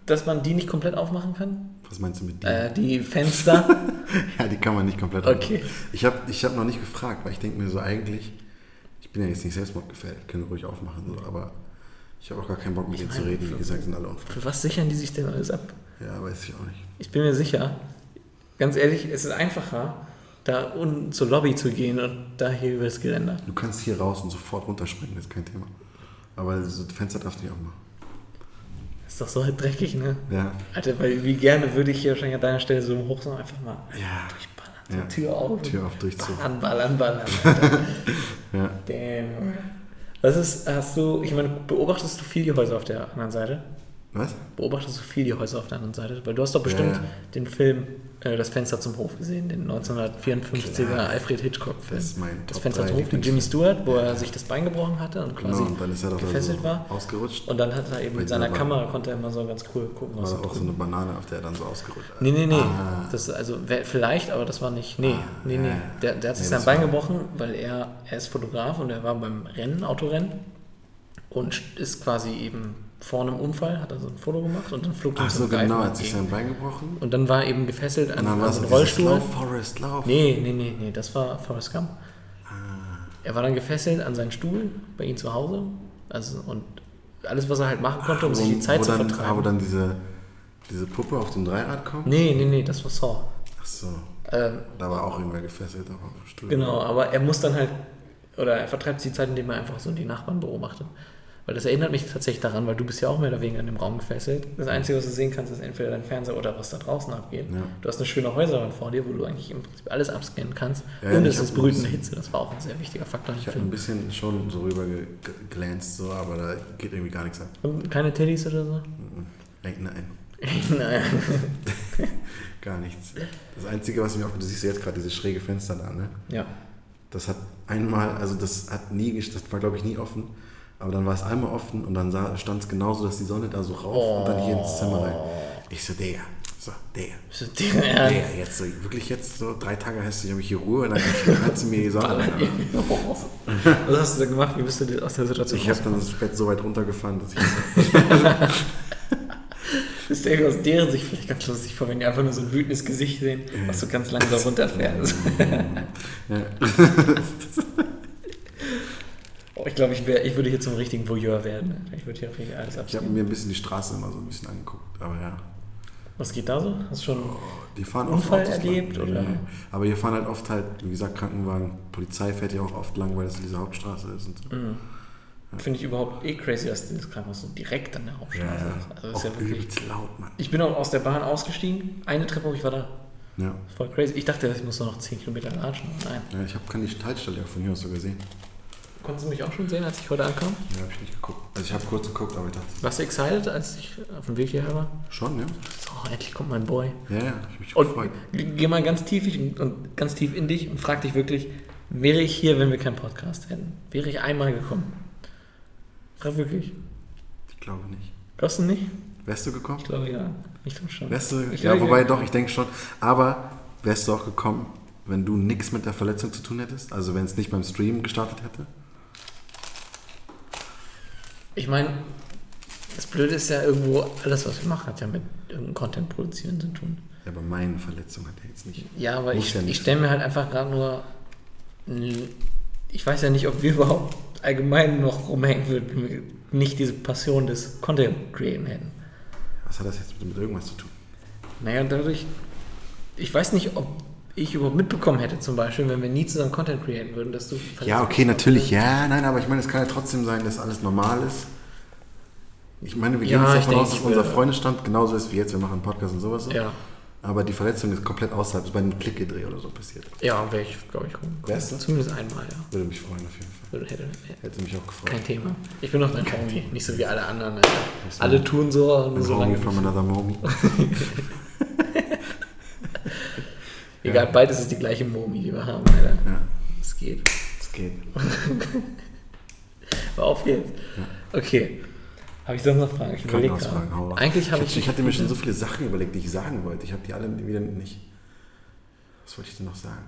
dass man die nicht komplett aufmachen kann? Was meinst du mit dir? Äh, die Fenster? Ja, die kann man nicht komplett Okay. aufmachen. Ich habe ich hab noch nicht gefragt, weil ich denke mir so eigentlich, ich bin ja jetzt nicht selbstmordgefährdet, können ruhig aufmachen, so, aber ich habe auch gar keinen Bock mit denen zu reden. Wie gesagt, sind alle unfrei. Für was sichern die sich denn alles ab? Ja, weiß ich auch nicht. Ich bin mir sicher, ganz ehrlich, es ist einfacher, da unten zur Lobby zu gehen und da hier über das Geländer. Du kannst hier raus und sofort runterspringen, das ist kein Thema. Aber das Fenster darfst du nicht aufmachen. Ist doch so halt dreckig, ne? Ja, Alter, weil wie gerne würde ich hier wahrscheinlich an deiner Stelle so hoch so einfach mal ja, durchballern. So Ja. Tür auf. Tür auf, durchzug. Ballern, ballern, ballern. Ja. Damn. Was ist, hast du, ich meine, beobachtest du viel die Häuser auf der anderen Seite? Was? Beobachtest du viel die Häuser auf der anderen Seite? Weil du hast doch bestimmt Ja. den Film äh, Das Fenster zum Hof gesehen, den 1954er Klar. Alfred Hitchcock-Film. Das ist mein Das Top Fenster 3 zum Hof mit Jimmy Stewart, wo er sich das Bein gebrochen hatte und quasi Genau, und dann ist er doch gefesselt so war. ausgerutscht. Und dann hat er eben mit seiner dieser Kamera, konnte er immer so ganz cool gucken, was War auch so eine Banane, auf der er dann so ausgerutscht Nee, nee, nee. Ah. Das, also, vielleicht, aber das war nicht. Nee, nee, nee. ja. Der, der hat sich Nee, sein Bein gebrochen, weil er, er ist Fotograf und er war beim Rennen, Autorennen und ist quasi eben vor einem Unfall, hat er so ein Foto gemacht und dann flog ihm Ach so, genau, hat sich sein Bein gebrochen. Und dann war er eben gefesselt an, einem Rollstuhl. Lauf, Forest, Lauf. Nee, nee, nee, nee, das war Forrest Gump. Ah. Er war dann gefesselt an seinen Stuhl bei ihm zu Hause. Also, und alles, was er halt machen konnte, um sich die Zeit wo zu dann, vertreiben. Wo dann diese, diese Puppe auf dem Dreirad kommt. nee, nee, nee, das war Saw. Ach so, Ähm, da war auch irgendwer gefesselt auf dem Stuhl. Genau, aber er muss dann halt, oder er vertreibt die Zeit, indem er einfach so die Nachbarn beobachtet. Weil das erinnert mich tatsächlich daran, weil du bist ja auch mehr oder weniger in dem Raum gefesselt. Das Einzige, was du sehen kannst, ist entweder dein Fernseher oder was da draußen abgeht. Ja. Du hast eine schöne Häuserwand vor dir, wo du eigentlich im Prinzip alles abscannen kannst. Ja, Und es ist brütende Hitze, das war auch ein sehr wichtiger Faktor Ich habe ein bisschen schon so rüber ge- ge- glänzt, so, aber da geht irgendwie gar nichts ab. Und keine Teddies oder so? Nein, nein, Nein. gar nichts. Das Einzige, was mir auch, du siehst jetzt gerade diese schräge Fenster da, ne? Ja. Das hat einmal, also das hat nie, das war glaube ich nie offen, aber dann war es einmal offen und dann stand es genauso, dass die Sonne da so rauf und dann hier ins Zimmer rein. Ich so, Digga, so, Digga. Ernst? Digga, jetzt so, wirklich jetzt so drei Tage du, habe ich hier Ruhe und dann hat sie mir die Sonne rein. Was hast du da gemacht? Wie bist du aus der Situation Ich habe dann das Bett so weit runtergefahren, dass ich Das ist irgendwie aus deren Sicht vielleicht ganz lustig vor, wenn die einfach nur so ein wütendes Gesicht sehen, was so ganz langsam runterfährt. ja, Oh, glaube, ich, wär- ich würde hier zum richtigen Voyeur werden. Ich würde hier richtig alles ich habe mir ein bisschen die Straße immer so ein bisschen angeguckt, aber ja. Was geht da so? Hast du schon. Fahren oft Unfall erlebt, lang. oder? Nee. Aber hier fahren halt oft halt, wie gesagt, Krankenwagen, Polizei fährt ja auch oft lang, weil das diese Hauptstraße ist und so. Mhm. Finde ich überhaupt eh crazy, dass das Krankenhaus so direkt an der Hauptstraße ist. Also ist ja wirklich. laut, Mann. Ich bin auch aus der Bahn ausgestiegen, eine Treppe hoch, ich war da. Ja. Voll crazy. Ich dachte, ich muss noch 10 Kilometer latschen. Nein. ja ich habe kann die Haltestelle ja von hier aus so gesehen. Konntest du mich auch schon sehen, als ich heute ankam? Ja, habe ich nicht geguckt. Also ich habe kurz geguckt, aber ich dachte, Warst du excited, als ich auf dem Weg hierher war? schon, ja. So, endlich kommt mein Boy. Ja, ja, ich mich Und gefreut. geh mal ganz tief und, ganz tief in dich und frag dich wirklich, wäre ich hier, wenn wir keinen Podcast hätten? Wäre ich einmal gekommen? Frag wirklich. Ich glaube nicht. Glaubst du nicht? Wärst du gekommen? Ich glaube ja. Ich glaube schon. Wärst du, Ich ja, wobei doch, ich denke schon. Aber wärst du auch gekommen, wenn du nichts mit der Verletzung zu tun hättest? Also wenn es nicht beim Stream gestartet hätte? Ich meine, das Blöde ist ja irgendwo, alles was wir machen, hat ja mit irgendeinem Content produzieren zu tun. Ja, aber meine Verletzung hat er jetzt nicht. Ja, aber Muss ich, ja ich stelle mir halt einfach gerade nur. Ich weiß ja nicht, ob wir überhaupt allgemein noch rumhängen würden, wenn wir nicht diese Passion des Content Createn hätten. Was hat das jetzt mit, mit irgendwas zu tun? Naja, dadurch. Ich weiß nicht, ob ich überhaupt mitbekommen hätte, zum Beispiel, wenn wir nie zusammen Content createn würden, dass du. Ja, okay, natürlich, ja, nein, aber ich meine, es kann ja trotzdem sein, dass alles normal ist. Ich meine, wir Ja, gehen jetzt davon aus, dass unser Freundesstand genauso ist wie jetzt. Wir machen einen Podcast und sowas. So. Ja. Aber die Verletzung ist komplett außerhalb, ist bei einem Klickgedreh oder so passiert. Ja, wäre ich, glaube ich, rum. Wärst du? Zumindest einmal, ja. Würde mich freuen auf jeden Fall. Würde- Hätte, Hätte mich auch gefreut. kein Thema. Ich bin noch dein Homie, nicht so wie alle anderen. Alter. Alle tun so, nur so lange. from another momie. Egal, bald ist es die gleiche Momi, die wir haben, Alter. Ja, Es geht. es geht. Auf geht's. Okay. Habe ich sonst noch Fragen? Ich überlege Krankenhausfragen, hau gerade. raus. Eigentlich habe ich, ich, ich hatte mir schon so viele Sachen überlegt, die ich sagen wollte. Ich habe die alle wieder nicht. Was wollte ich denn noch sagen?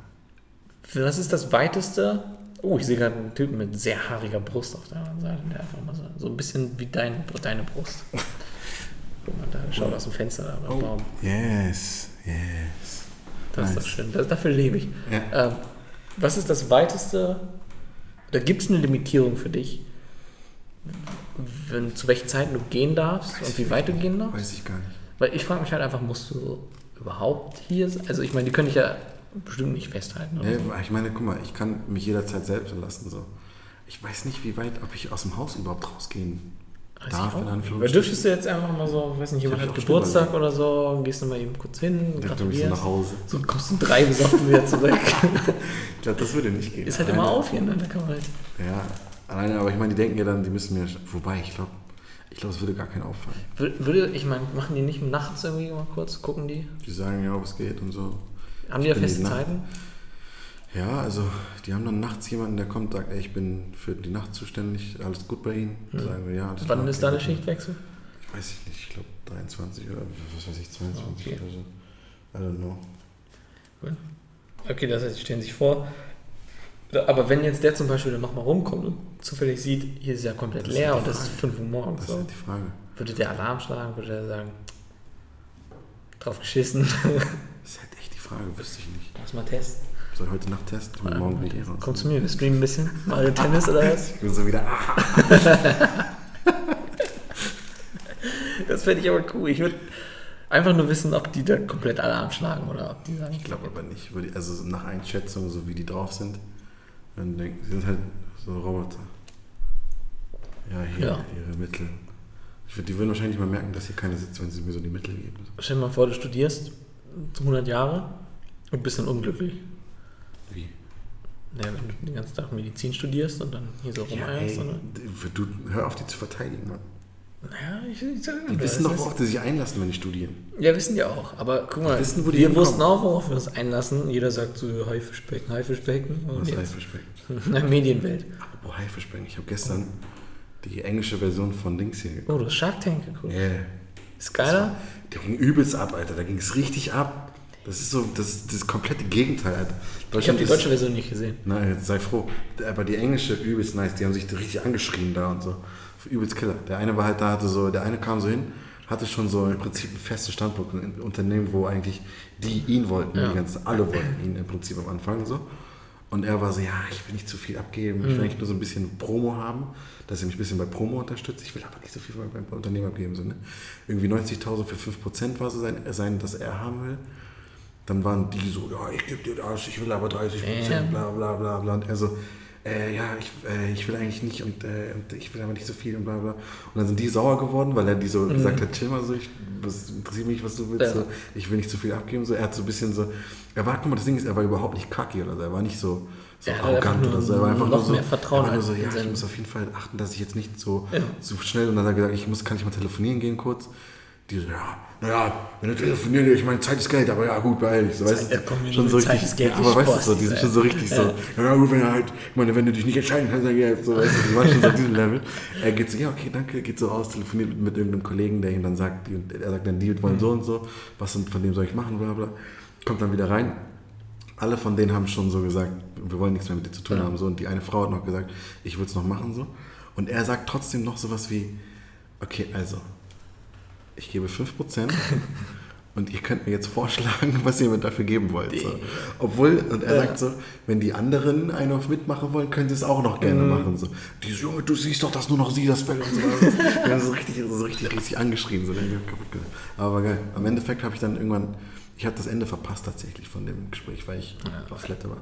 Was ist das weiteste? Oh, ich sehe gerade einen Typen mit sehr haariger Brust auf der anderen Seite. Der einfach mal so, so ein bisschen wie dein, deine Brust. Guck mal, da schaut aus dem Fenster da beim Baum. Yes, yes. Das ist Nice. doch schön. Das, dafür lebe ich. Ja. Ähm, was ist das weiteste? Da gibt es eine Limitierung für dich, wenn, zu welchen Zeiten du gehen darfst und wie weit du gehen darfst? Weiß ich gar nicht. Weil ich frage mich halt einfach, musst du überhaupt hier sein? Also ich meine, die können dich ja bestimmt nicht festhalten. Oder Nee, so. ich meine, guck mal, ich kann mich jederzeit selbst verlassen. So. Ich weiß nicht, wie weit, ob ich aus dem Haus überhaupt rausgehen Weiß darf. in. Anführungsstrichen. Weil dürftest du jetzt einfach mal so, weiß nicht, jemand hat Geburtstag oder so, gehst du mal eben kurz hin, so gratulierst. nach Hause. So kommst du drei besoffen wieder zurück. Ich glaube, das würde nicht gehen. Ist halt Alleine- immer auf hier, ne? Da kann man halt. Ja, alleine, aber ich meine, die denken ja dann, die müssen mir. Wobei, ich glaube, ich glaube, es würde gar keinen auffallen. Wür- Würde, ich meine, machen die nicht nachts irgendwie mal kurz, gucken die? Die sagen ja, ob es geht und so. Haben die ja feste Zeiten? Ja, also die haben dann nachts jemanden, der kommt, sagt, ey, ich bin für die Nacht zuständig, alles gut bei Ihnen. Hm. Sagen wir, ja, alles Wann klar, ist da der gut. Schichtwechsel? Ich weiß ich nicht, ich glaube 23 oder was weiß ich, 22 Okay. oder so. I don't know. Okay, das heißt, die stellen sich vor. Aber wenn jetzt der zum Beispiel dann nochmal rumkommt und zufällig sieht, hier ist ja komplett Das ist leer und das ist Frage. 5 Uhr morgens, Das ist so, halt die Frage. würde der Alarm schlagen, würde der sagen, drauf geschissen, Das ist halt echt die Frage, wüsste ich nicht. lass mal testen. Soll ich heute Nacht testen? Und morgen bin ich eh raus. Komm zu mir, wir streamen ein bisschen, Mario Tennis oder was? Ich bin so wieder, ah, Das fände ich aber cool. Ich würde einfach nur wissen, ob die da komplett Alarm schlagen oder ob die sagen, ich glaube aber nicht. Also nach Einschätzung, so wie die drauf sind, dann denken, sie sind halt so Roboter. Ja, hier, Ja. ihre Mittel. Ich würd, die würden wahrscheinlich mal merken, dass hier keiner sitzt, wenn sie mir so die Mittel geben. stell dir mal vor, du studierst 100 Jahre und bist dann unglücklich. Naja, wenn du den ganzen Tag Medizin studierst und dann hier so Ja, rumeierst. oder? du, hör auf, die zu verteidigen, Mann. Naja, ich, ich sag Die wissen doch, ist- worauf die sich einlassen, wenn die studieren. Ja, wissen die auch. Aber guck mal, wissen, wir hinkommen. wussten auch, worauf wir uns einlassen. Jeder sagt so Haifischbecken, Haifischbecken. Was jetzt, Haifischbecken? in der Medienwelt. Apropos Haifischbecken, ich habe gestern die englische Version von Dings hier geguckt. Oh, du hast Shark Tank geguckt. Yeah. Ist geiler? Der ging übelst ab, Alter. Da ging es richtig ab. Das ist so das, das komplette Gegenteil, Alter. Ich habe die ist- deutsche Version nicht gesehen. Nein, sei froh. Aber die englische übelst nice. Die haben sich richtig angeschrien da und so. Übelst Killer. Der eine war halt da, hatte so, der eine kam so hin, hatte schon so im Prinzip einen festen Standpunkt in Unternehmen, wo eigentlich die ihn wollten. Ja. Die ganzen, alle wollten ihn im Prinzip am Anfang so. Und er war so, ja, ich will nicht zu viel abgeben, ich will Mhm. eigentlich nur so ein bisschen Promo haben, dass er mich ein bisschen bei Promo unterstützt. Ich will aber nicht so viel beim Unternehmen abgeben. So, ne? Irgendwie 90.000 für 5% war so sein, sein, das er haben will. Dann waren die so, ja, ich gebe dir das, ich will aber 30 Prozent, bla bla bla bla. Und er so, äh, ja, ich, äh, ich will eigentlich nicht und, äh, und ich will aber nicht so viel und bla bla. Und dann sind die sauer geworden, weil er die so gesagt hat, chill mal so, ich, was interessiert mich, was du willst, Ja. so, ich will nicht zu viel abgeben. So. Er hat so ein bisschen so, er war, guck mal, das Ding ist, er war überhaupt nicht cocky oder so, er war nicht so, so einfach arrogant oder so, er war einfach nur so, Vertrauen er war so, ja, ich muss auf jeden Fall achten, dass ich jetzt nicht so, Ja. so schnell und dann hat er gesagt, ich muss, kann ich mal telefonieren gehen kurz. Die so, ja, naja, wenn du telefonieren, ich meine, Zeit ist Geld, aber ja, gut, beeil dich. So, weißt ja, du, schon so Zeit richtig, ist Geld, ja, aber weißt du, so, die sind schon so richtig so, ja, gut, wenn er halt, ich meine, wenn du dich nicht entscheiden kannst, dann geh so, weißt du, die waren schon so auf diesem Level. Er geht so, ja, okay, danke, geht so aus, telefoniert mit, mit irgendeinem Kollegen, der ihm dann sagt, er sagt dann, die wollen so und so, was und von dem soll ich machen, bla bla. Kommt dann wieder rein. Alle von denen haben schon so gesagt, wir wollen nichts mehr mit dir zu tun Ja. haben, so, und die eine Frau hat noch gesagt, ich würde es noch machen, so. Und er sagt trotzdem noch sowas wie, okay, also, ich gebe 5% und ihr könnt mir jetzt vorschlagen, was ihr mir dafür geben wollt. So. Obwohl, und er Ja. sagt so, wenn die anderen einen auf mitmachen wollen, können sie es auch noch gerne machen. So. Die so, du siehst doch, dass nur noch sie das Fell und so. Wir haben so richtig, so richtig, richtig angeschrien. So. Aber geil. Am Endeffekt habe ich dann irgendwann, ich habe das Ende verpasst tatsächlich von dem Gespräch, weil ich Ja. auf Toilette war.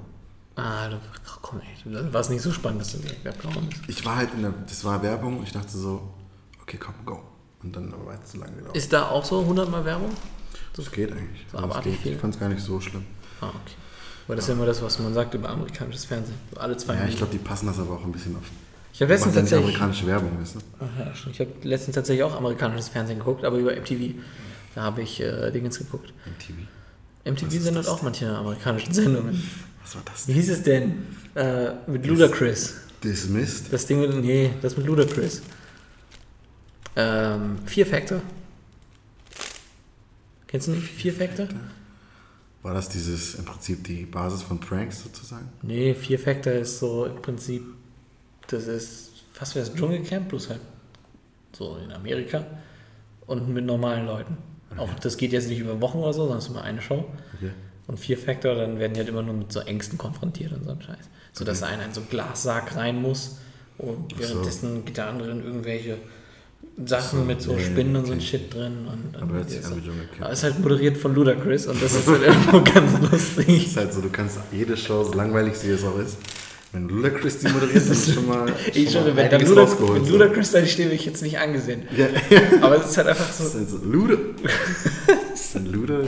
Ah, du, komm ey, dann war es nicht so spannend, dass du direkt abgehauen bist. Ich war halt in der, das war Werbung und ich dachte so, okay, komm, go. Und dann war es zu lange gelaufen. Ist da auch so 100 Mal Werbung? Das geht eigentlich. So Also geht. Ich fand es gar nicht so schlimm. Ah, okay. Weil das ist ja immer das, was man sagt über amerikanisches Fernsehen. Alle zwei Ja, ich glaube, die passen das aber auch ein bisschen auf. Ich habe letztens ja tatsächlich. amerikanische Werbung, weißt du? Ja. Ich habe letztens tatsächlich auch amerikanisches Fernsehen geguckt, aber über MTV. Da habe ich äh, Dingens geguckt. MTV. MTV sendet auch manche amerikanischen Sendungen. Was war das Wie hieß es denn? Äh, mit Ludacris. Dismissed? Das Ding mit. Nee, das mit Ludacris. Ähm, Fear Factor. Kennst du nicht Fear Factor? War das dieses im Prinzip die Basis von Pranks sozusagen? Nee, Fear Factor ist so im Prinzip. Das ist fast wie das Dschungelcamp, bloß halt so in Amerika. Und mit normalen Leuten. Auch das geht jetzt nicht über Wochen oder so, sondern es ist immer eine Show. Okay. Und Fear Factor, dann werden die halt immer nur mit so Ängsten konfrontiert und so ein Scheiß. So dass einer in so einen Glassarg rein muss und Ach so. währenddessen geht der andere in irgendwelche Sachen So, mit so ja, Spinnen und so ein. Shit drin. Und dann Aber hört sich ist an wie so- Dschungelcamp. Aber es ist halt moderiert von Ludacris und das ist halt irgendwo ganz lustig. ist halt so, du kannst jede Show, so langweilig sie es auch ist, wenn Ludacris die moderiert, dann ist schon mal, Ich schon mal wenn da einiges Ludac, rausgeholt. wenn so. Ludacris da steht, ich jetzt nicht angesehen. Ja, Aber es ist halt einfach das ist so. halt so, Luda. ist ein Luda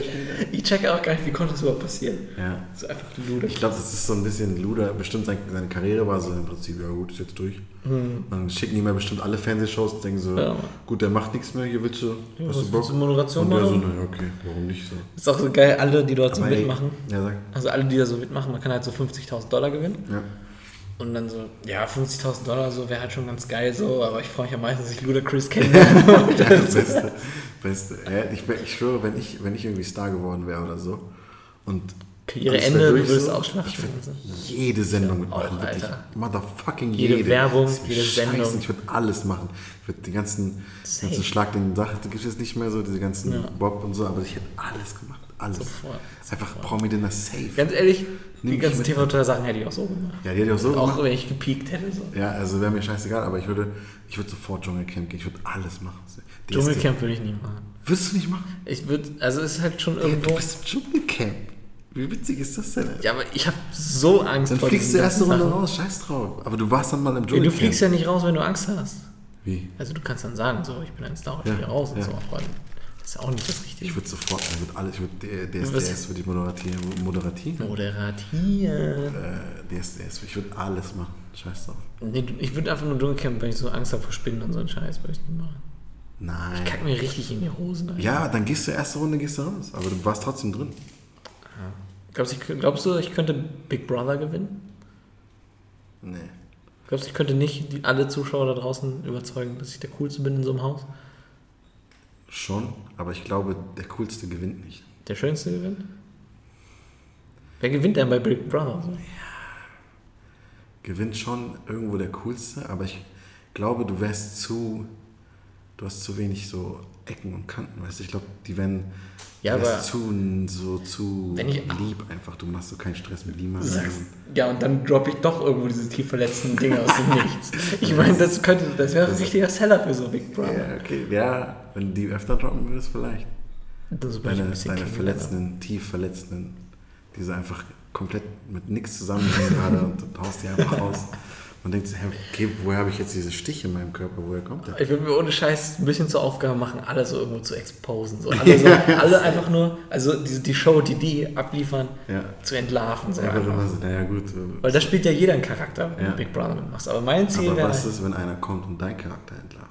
Ich checke auch gar nicht, wie konnte das überhaupt passieren. Ja. Das ist einfach Ludacris. Ich glaube, das ist so ein bisschen Luda, bestimmt seine, Karriere war so im Prinzip, ja gut, ist jetzt durch. Und dann schicken die mal bestimmt alle Fernsehshows und denken so. Ja. gut, der macht nichts mehr, hier willst du, Ja, hast du Bock? willst du, Moderation und der so, machen? naja, okay, warum nicht so. ist auch so geil, alle, die dort so Aber ey, mitmachen. Ja, sag. Also alle, die da so mitmachen, man kann halt so 50.000 Dollar gewinnen. Ja. Und dann so, ja, 50.000 Dollar, so wäre halt schon ganz geil so, aber ich freue mich am meisten, dass ich Ludacris kennenlerne. Beste, beste. Ja, ich, ich schwöre, wenn ich, wenn ich irgendwie Star geworden wäre oder so und alles wär du würdest so, ausschlachten. Ich würde und so. jede Sendung Ja, mitmachen, auch, wirklich. Motherfucking Jede jede. Werbung, jede Sendung. Ich würde alles machen. Ich würde die ganzen, Safe. ganzen Schlag den Sachen, da gibt es nicht mehr so diese ganzen Ja. Bob und so, aber ich hätte alles gemacht. Alles. Sofort, Einfach Promi-Dinner safe. Ganz ehrlich, die ganzen mit. TV-Sachen hätte ich auch so gemacht. Ja, die hätte ich auch so Auch gemacht. wenn ich gepiekt hätte. So. Ja, also wäre mir scheißegal, aber ich würde, ich würde sofort Dschungelcamp gehen. Ich würde alles machen. DSD. Dschungelcamp würde ich nie machen. Würdest du nicht machen? Ich würde, also es ist halt schon irgendwo. du bist im Dschungelcamp. Wie witzig ist das denn? Ja, aber ich habe so Angst Dann vor fliegst diesen du erste ganzen Runde raus, scheiß drauf. Aber du warst dann mal im Ja, du Dschungelcamp. fliegst ja nicht raus, wenn du Angst hast. Wie? Also du kannst dann sagen, so, ich bin ein Star, ich Ja, fliege raus und ja. so. Aber ist ja auch nicht das Richtige. Ich würde sofort, ich würde alles, ich würde DSDS, würde ich moderatieren, moderatieren. Moderatieren. Äh, DSDS, ich würde alles machen. Scheiß drauf. Nee, ich würde einfach nur Dschungelcamp, wenn ich so Angst habe vor Spinnen und so einen Scheiß, würde ich nicht machen. Nein. Ich kack mir richtig in die Hosen rein. Ja, dann gehst du erste Runde, gehst du raus. Aber du warst trotzdem drin. Glaubst, ich, glaubst du, ich könnte Big Brother gewinnen? Nee. Glaubst du, ich könnte nicht die, alle Zuschauer da draußen überzeugen, dass ich der Coolste bin in so einem Haus? Schon, aber ich glaube, der Coolste gewinnt nicht. Der Schönste gewinnt? Wer gewinnt denn bei Big Brother? So? Gewinnt schon irgendwo der Coolste, aber ich glaube, du wärst zu. Du hast zu wenig so Ecken und Kanten, weißt du? Ich glaube, die werden. Ja, aber- zu, so zu Wenn ich- lieb einfach. Du machst so keinen Stress mit Lima. Sagst, ja, und dann droppe ich doch irgendwo diese tief verletzten Dinge aus dem Nichts. Ich meine, das könnte, das wäre ein richtiger Seller für so Big Brother. Ja, okay. Ja, wenn du die öfter droppen würdest, vielleicht. Das ein Deine, deine verletzenden, tief verletzenden, diese einfach komplett mit nichts zusammenhängen gerade und du haust die einfach raus. Man denkt sich, okay, woher habe ich jetzt diese Stich in meinem Körper? Woher kommt der? Ich würde mir ohne Scheiß ein bisschen zur Aufgabe machen, alle so irgendwo zu exposen. So. Alle, so, alle einfach nur, also die, die Show, die die abliefern, Ja. zu entlarven. So Einfach einfach. immer so, naja, gut. äh, Weil da spielt ja jeder einen Charakter, wenn Ja. du Big Brother mitmachst. Aber mein Ziel Aber wäre, was ist, wenn einer kommt und dein Charakter entlarvt?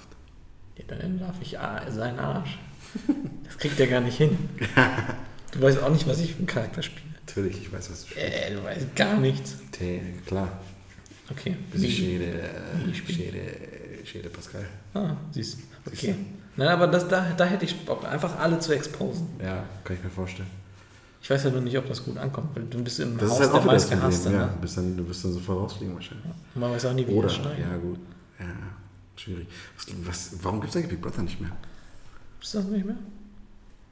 Ja, dann entlarv ich ah, seinen Arsch. Das kriegt er gar nicht hin. Du weißt auch nicht, was ich für einen Charakter spiele. Natürlich, ich weiß, was du spielst. Äh, du weißt gar nichts. Äh, klar. Okay. Bisschen wie äh? Schäde, Schäde Pascal. Ah, siehst du. Okay. Nein, aber das, da, da hätte ich Bock, einfach alle zu exposen. Ja, kann ich mir vorstellen. Ich weiß ja nur nicht, ob das gut ankommt, weil du bist im Das Haus ist halt der meistgehasste. Ja, Ne? du, bist dann, du wirst dann sofort rausfliegen wahrscheinlich. Man weiß auch nie, wie Oder, das schneidet. ja gut. Ja, schwierig. Was, was, warum gibt es eigentlich Big Brother nicht mehr? Ist das nicht mehr?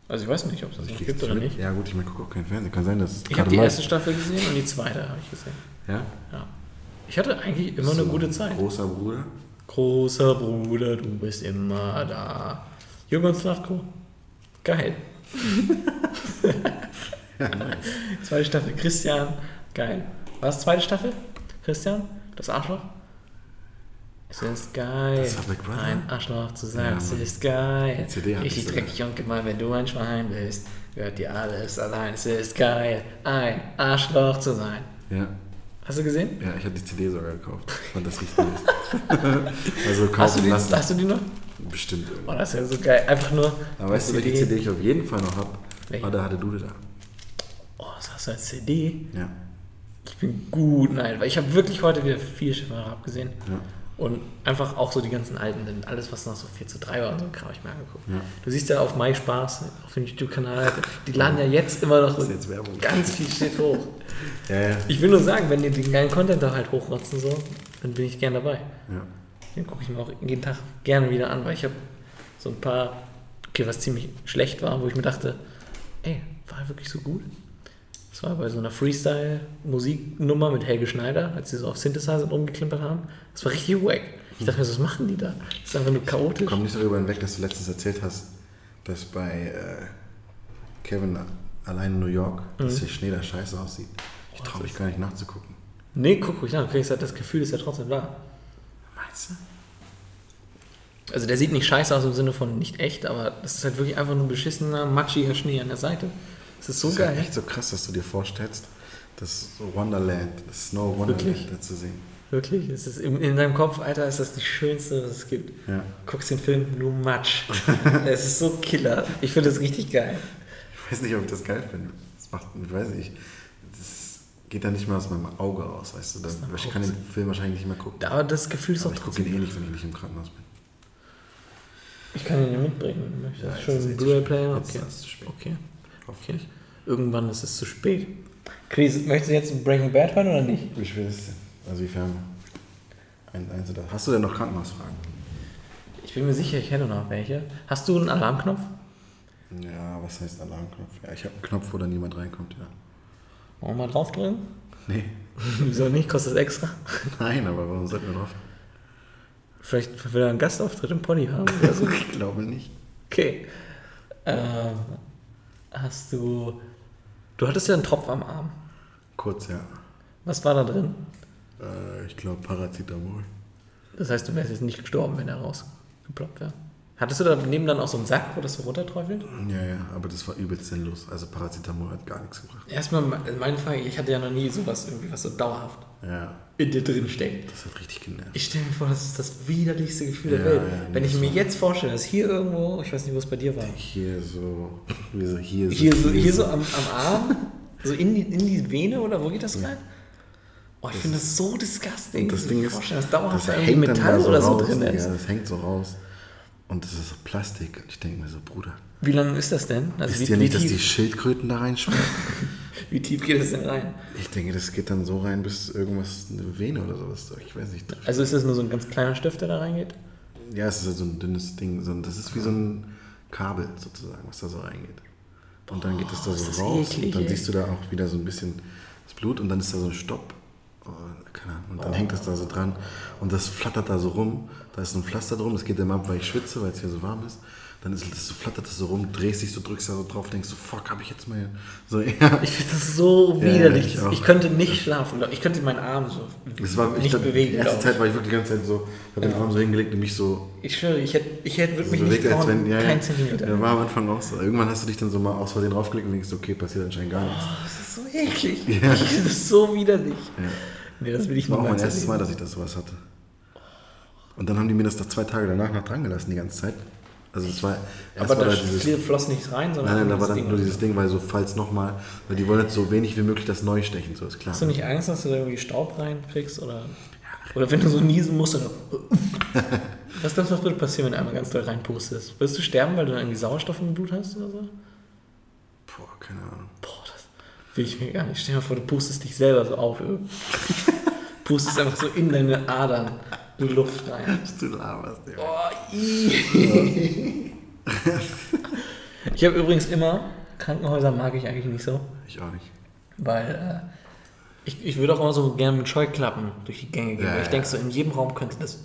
Also ich weiß nicht, ob es das Ich noch gibt oder mit. nicht. Ja gut, ich meine, gucke auch kein Fernsehen. Kann sein, dass es Ich habe die erste Staffel gesehen und die zweite habe ich gesehen. Ja? Ja. Ich hatte eigentlich immer So, eine gute Zeit. Großer Bruder. Großer Bruder, du bist immer da. Jürgen und Slavko. Geil. zweite Staffel. Christian. Geil. War es zweite Staffel? Christian? Das Arschloch? Es ist geil, Das war Big Brother? ein Arschloch zu sein. Ja, es ist geil. Die CD Richtig dreckig und gemein, wenn du ein Schwein bist. Gehört dir alles allein. Es ist geil, ein Arschloch zu sein. Ja. Hast du gesehen? Ja, ich habe die CD sogar gekauft. Ich fand das richtig also kaufen Hast du, die, lassen. hast du die noch? Bestimmt. Oh, das ist ja so geil. Einfach nur. Aber weißt du, welche CD ich auf jeden Fall noch habe? Welche? War der hatte Dude da. Oh, das hast du als CD. Ja. Ich bin gut, nein, weil ich habe wirklich heute wieder viel Schiffe abgesehen. Ja. Und einfach auch so die ganzen alten, denn alles, was noch so 4 zu 3 war und so, ein Kram, hab ich mir angeguckt. Ja. Du siehst ja auf MySpaß, auf dem YouTube-Kanal, die laden ja jetzt immer noch so jetzt ganz viel Shit hoch. Ja, ja. Ich will nur sagen, wenn die den geilen Content da halt hochrotzen, so, dann bin ich gern dabei. ja. Den gucke ich mir auch jeden Tag gerne wieder an, weil ich habe so ein paar, okay, was ziemlich schlecht war, wo ich mir dachte, ey, war er wirklich so gut? Das war bei so einer Freestyle-Musiknummer mit Helge Schneider, als sie so auf Synthesizer rumgeklimpert haben. Das war richtig wack. Ich dachte mir, was machen die da? Das ist einfach nur chaotisch. Komm nicht darüber hinweg, dass du letztens erzählt hast, dass bei äh, Kevin allein in New York, dass der Schnee da scheiße aussieht. Ich traue mich gar nicht nachzugucken. Nee, guck ruhig nach, du kriegst halt das Gefühl, ist ja trotzdem da. Meinst du? Also der sieht nicht scheiße aus im Sinne von nicht echt, aber das ist halt wirklich einfach nur beschissener, matschiger Schnee an der Seite. Das ist so das ist geil. halt echt so krass, dass du dir vorstellst, das Wonderland, das Snow Wonderland Wirklich? da zu sehen. Wirklich, es ist in, in deinem Kopf, Alter, ist das die schönste, was es gibt. Ja. Guckst den Film, nur Matsch. es ist so Killer. Ich finde das richtig geil. Ich weiß nicht, ob ich das geil finde. Das macht, ich weiß nicht, das geht dann nicht mehr aus meinem Auge raus, weißt du. Das, ich kann den Film wahrscheinlich nicht mehr gucken. Aber das Gefühl ist Aber auch ich gucke ihn eh nicht, wenn ich nicht im Krankenhaus bin. Ich kann ihn mitbringen. wenn du möchtest. Ja, Schon es zu Blu-ray-Player? Okay. es okay. Okay. Hoffentlich. Irgendwann ist es zu spät. Chris, möchtest du jetzt Breaking Bad hören oder nicht? Wie spät ist es denn? Also wie fern? Ein, eins oder Hast du denn noch Krankenhausfragen? Ich bin mir sicher, ich hätte noch welche. Hast du einen Alarmknopf? Ja, was heißt Alarmknopf? Ja, ich habe einen Knopf, wo dann niemand reinkommt, ja. Wollen wir mal draufdrücken? Nee. Wieso nicht? Kostet das extra? Nein, aber warum sollten wir drauf? Vielleicht will er einen Gastauftritt im Pony haben oder so. Ich glaube nicht. Okay. Ähm, hast du. Du hattest ja einen Tropf am Arm. Kurz, ja. Was war da drin? Äh, ich glaube Paracetamol. Das heißt, du wärst jetzt nicht gestorben, wenn er rausgeploppt wäre. Hattest du daneben dann auch so einen Sack, wo das so runterträufelt? Ja, ja, aber das war übelst sinnlos. Also Paracetamol hat gar nichts gebracht. Erstmal meine Frage, ich hatte ja noch nie sowas irgendwie, was so dauerhaft Ja, in dir drin steckt. das hat richtig genervt. Ich stelle mir vor, das ist das widerlichste Gefühl Ja, der Welt. ja, Wenn ich mir jetzt vorstelle, dass hier irgendwo, ich weiß nicht, wo es bei dir war, Hier so, wie so hier so. hier so, hier so am, am Arm, so in die, in die Vene oder wo geht das rein? Oh, ich finde das so disgusting. Das Ich Ding mir ist, vorstellen, dass dauerhaft das hängt Metall so oder so raus. drin ist. Ja, das hängt so raus. Und das ist so Plastik. Und ich denke mir so, Bruder, Wie lang ist das denn? Also wisst wie, ihr nicht, dass die Schildkröten da reinschwimmen? wie tief geht das denn rein? ich denke, das geht dann so rein, bis irgendwas, eine Vene oder sowas, ich weiß nicht, trifft. Also ist das nur so ein ganz kleiner Stift, der da reingeht? Ja, es ist ja so ein dünnes Ding. So, das ist wie so ein Kabel sozusagen, was da so reingeht. Und dann geht das da so das raus. eklig, und dann siehst du da auch wieder so ein bisschen das Blut und dann ist da so ein Stopp. Oh, keine Ahnung. Und dann hängt das da so dran und das flattert da so rum. Da ist ein Pflaster drum, das geht immer ab, weil ich schwitze, weil es hier so warm ist. Dann ist das so, flattert das so rum, drehst dich so, drückst da so drauf, denkst so, fuck, hab ich jetzt mal. So, ja. Ich finde das so Ja, widerlich. ich auch. ich könnte nicht schlafen. Ich könnte meinen Arm so Das war, ich nicht glaub, bewegen. Die erste Zeit war ich wirklich die ganze Zeit so, hab den Arm so hingelegt und mich so ich. ich schwöre, ich hätte, ich hätte würde so mich nicht bewegt, als trauen, wenn, ja, kein ja. Zentimeter. Ja, war am Anfang auch so. Irgendwann hast du dich dann so mal aus Versehen draufgelegt und denkst, okay, passiert anscheinend gar nichts. Oh, das ist so eklig. Ja. Ich das so widerlich. Ja. Nee, das will ich Das war auch mein erstes Mal, dass ich das sowas hatte. Und dann haben die mir das doch zwei Tage danach noch dran gelassen, die ganze Zeit. Also es war erst Aber war da dieses, floss nichts rein, sondern Nein, nein, da war dann Ding. nur dieses Ding, weil so falls nochmal, weil die wollen jetzt so wenig wie möglich das neu stechen, so ist klar. Hast du nicht Angst, dass du da irgendwie Staub reinkriegst? Oder, oder wenn du so niesen musst, oder. was glaubst du, was würde passieren, wenn du einmal ganz doll reinpustest? Würdest du sterben, weil du dann irgendwie Sauerstoff im Blut hast oder so? Boah, keine Ahnung. Boah, will ich mir gar nicht. Stell dir mal vor, du pustest dich selber so auf. pustest einfach so in deine Adern die Luft rein. Du laberst, ja. Oh, ii. ich habe übrigens immer, Krankenhäuser mag ich eigentlich nicht so, Ich auch nicht. weil äh, ich, ich würde auch immer so gerne mit Scheuklappen durch die Gänge gehen. Ja, weil ich ja. denke, so in jedem Raum könnte das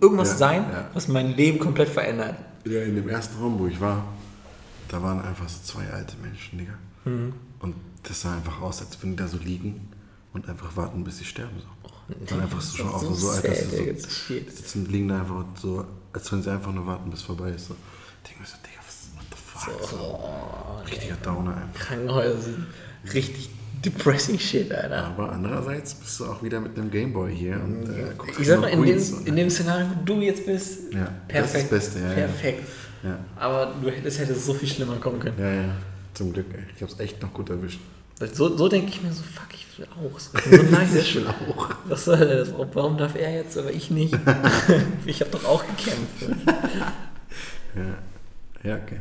irgendwas Ja, sein, was mein Leben komplett verändert. Ja, in dem ersten Raum, wo ich war, da waren einfach so zwei alte Menschen, Digga. Mhm. Und das sah einfach aus, als würden die da so liegen und einfach warten, bis sie sterben. So. Dann einfach so, schon auch so, so alt, dass sie so sitzen, liegen da einfach so, als wenn sie einfach nur warten, bis vorbei ist. So. Denke mir so, Digga, was, what the fuck? So, so. Richtiger Downer einfach. Krankenhäuser sind richtig depressing shit, Alter. Aber andererseits bist du auch wieder mit einem Gameboy hier und äh, guckst Ich sag mal, in dem, in dem Szenario, wo du jetzt bist, ja, perfekt. Das ist das Beste, ja. Perfekt. Ja. Aber du hättest, hättest so viel schlimmer kommen können. Ja, ja. Zum Glück, ey. Ich hab's echt noch gut erwischt. So, so denke ich mir so, fuck, ich will auch. So nice. ich will auch. Was soll das? Warum darf er jetzt, aber ich nicht? ich habe doch auch gekämpft. ja. ja, okay.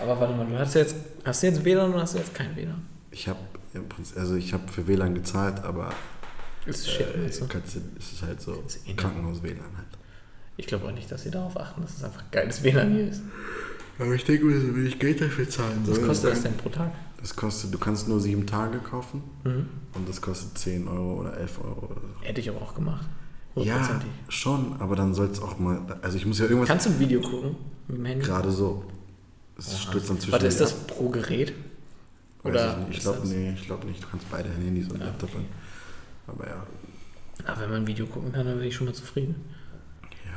Aber warte mal, du hast jetzt, hast du jetzt WLAN oder hast du jetzt kein WLAN? Ich habe also ich habe für WLAN gezahlt, aber ist shit, äh, also. kannst ist es halt so Krankenhaus-WLAN halt. Ich glaube auch nicht, dass sie darauf achten, dass es einfach geiles WLAN hier ist. Aber ich denke, wenn ich Geld dafür zahlen soll. Was kostet das denn pro Tag? Das kostet, du kannst nur sieben Tage kaufen mhm. und das kostet 10 Euro oder 11 Euro oder so. Hätte ich aber auch gemacht. Ja, schon, aber dann soll es auch mal. Also ich muss ja irgendwas. Kannst du ein Video gucken mit dem Handy? Gerade so. Es stürzt dann zwischen. Warte, ist das pro Gerät? Oder ich, ich glaube nee, ich glaube nicht. Du kannst beide Handys und ja, Laptop okay. Aber ja. Aber wenn man ein Video gucken kann, dann bin ich schon mal zufrieden.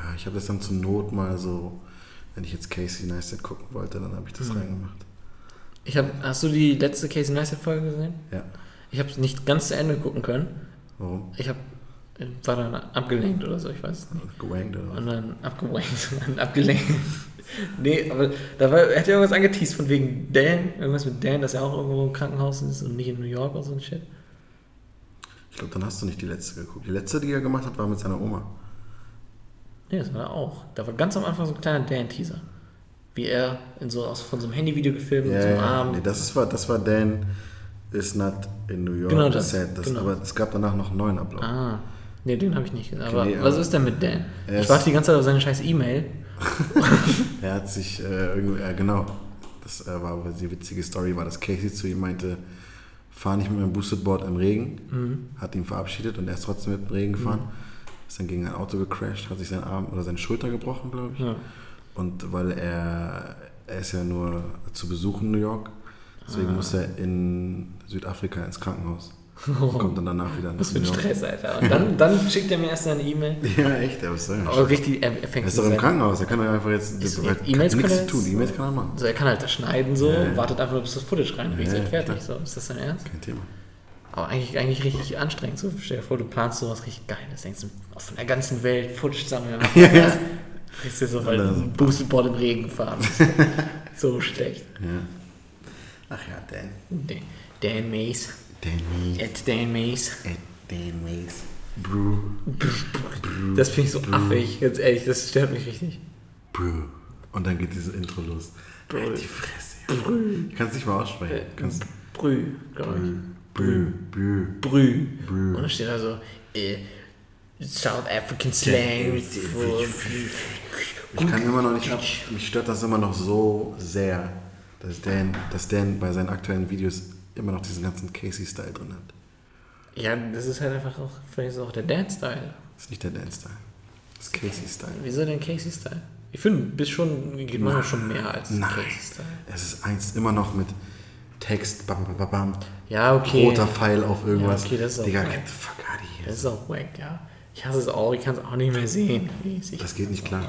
Ja, ich habe das dann zur Not mal so, wenn ich jetzt Casey Neistat gucken wollte, dann habe ich das mhm. reingemacht. Ich hab, hast du die letzte Casey Neistat Folge gesehen? Ja. Ich habe es nicht ganz zu Ende gucken können. Warum? Ich habe war dann abgelenkt oder so, ich weiß es nicht. Gewankt oder was? Und dann abgewankt und dann abgelenkt. nee, aber da war, er hat ja irgendwas angeteased von wegen Dan, irgendwas mit Dan, dass er auch irgendwo im Krankenhaus ist und nicht in New York oder so ein Shit. Ich glaube, dann hast du nicht die letzte geguckt. Die letzte, die er gemacht hat, war mit seiner Oma. Nee, das war auch. Da war ganz am Anfang so ein kleiner Dan-Teaser. Wie er in so aus, von so einem Handyvideo gefilmt ja, mit so einem ja, Arm. Nee, das war, das war Dan is not in New York. Genau das. das genau. Aber es gab danach noch einen neuen Upload. Ah. Nee, den habe ich nicht gesehen. Aber nee, was aber ist denn mit Dan? Ich warte die ganze Zeit auf seine scheiß E-Mail. er hat sich äh, irgendwie, äh, genau, das äh, war aber die witzige Story, war, dass Casey zu ihm meinte, fahr nicht mit meinem Boosted Board im Regen, Mhm. hat ihn verabschiedet und er ist trotzdem mit dem Regen gefahren. Ist dann gegen ein Auto gecrashed, hat sich seinen Arm oder seine Schulter gebrochen, glaube ich. Ja. Und weil er, er ist ja nur zu Besuch in New York, deswegen Ah. muss er in Südafrika ins Krankenhaus. Und kommt dann danach wieder nach Was für ein. Stress, Alter. Und dann, dann schickt er mir erst eine E-Mail. Ja, echt, er soll er? Aber richtig, er, er Er fängt ist doch im Krankenhaus, er kann doch einfach jetzt Ist- er hat E-Mails nichts kann er zu tun. jetzt- E-Mails kann er machen. So, er kann halt das schneiden, so, Ja, ja. wartet einfach, bis das Footage reinriegt, Ja, ja, ja, fertig. So, ist das dein Ernst? Kein Thema. Aber eigentlich, eigentlich richtig anstrengend. So, stell dir vor, du planst sowas richtig Geiles. Denkst du, oh, von der ganzen Welt Footage sammeln. Ja, ja. Ist dir so, weil du dann- ein Boostedboard im Regen fahren. So schlecht. Ja. Ach ja, Dan. Dan, Dan Mays. Dan Mays. At Dan Mays. Ed Dan Mays. Brew. Das finde ich so affig, ganz ehrlich, das stört mich richtig. Brew. Und dann geht dieses Intro los. Brew. Halt die Fresse. Ja. Ich kann es nicht mal aussprechen. Äh, Kannst Brü, glaube ich. Brew. Brew. Brü. Brew. Und dann steht da so, äh, South African Slang. Ich kann immer noch nicht ab. Mich stört das immer noch so sehr, dass Dan, dass Dan bei seinen aktuellen Videos immer noch diesen ganzen Casey-Style drin hat. Ja, das ist halt einfach auch, vielleicht ist es auch der Dance-Style. Das ist nicht der Dan-Style. Das ist Casey-Style. Wieso denn Casey-Style? Ich finde, bis schon geht man schon mehr als. Casey-Style. Es ist eins immer noch mit Text, bam, bam, bam, bam, Ja, okay. roter Pfeil auf irgendwas. Ja, okay, das ist auch Digga, get the fuck out of here. Das ist auch wack, ja. Ich hasse es auch, ich kann es auch nicht mehr sehen. Ich Das geht nicht klar.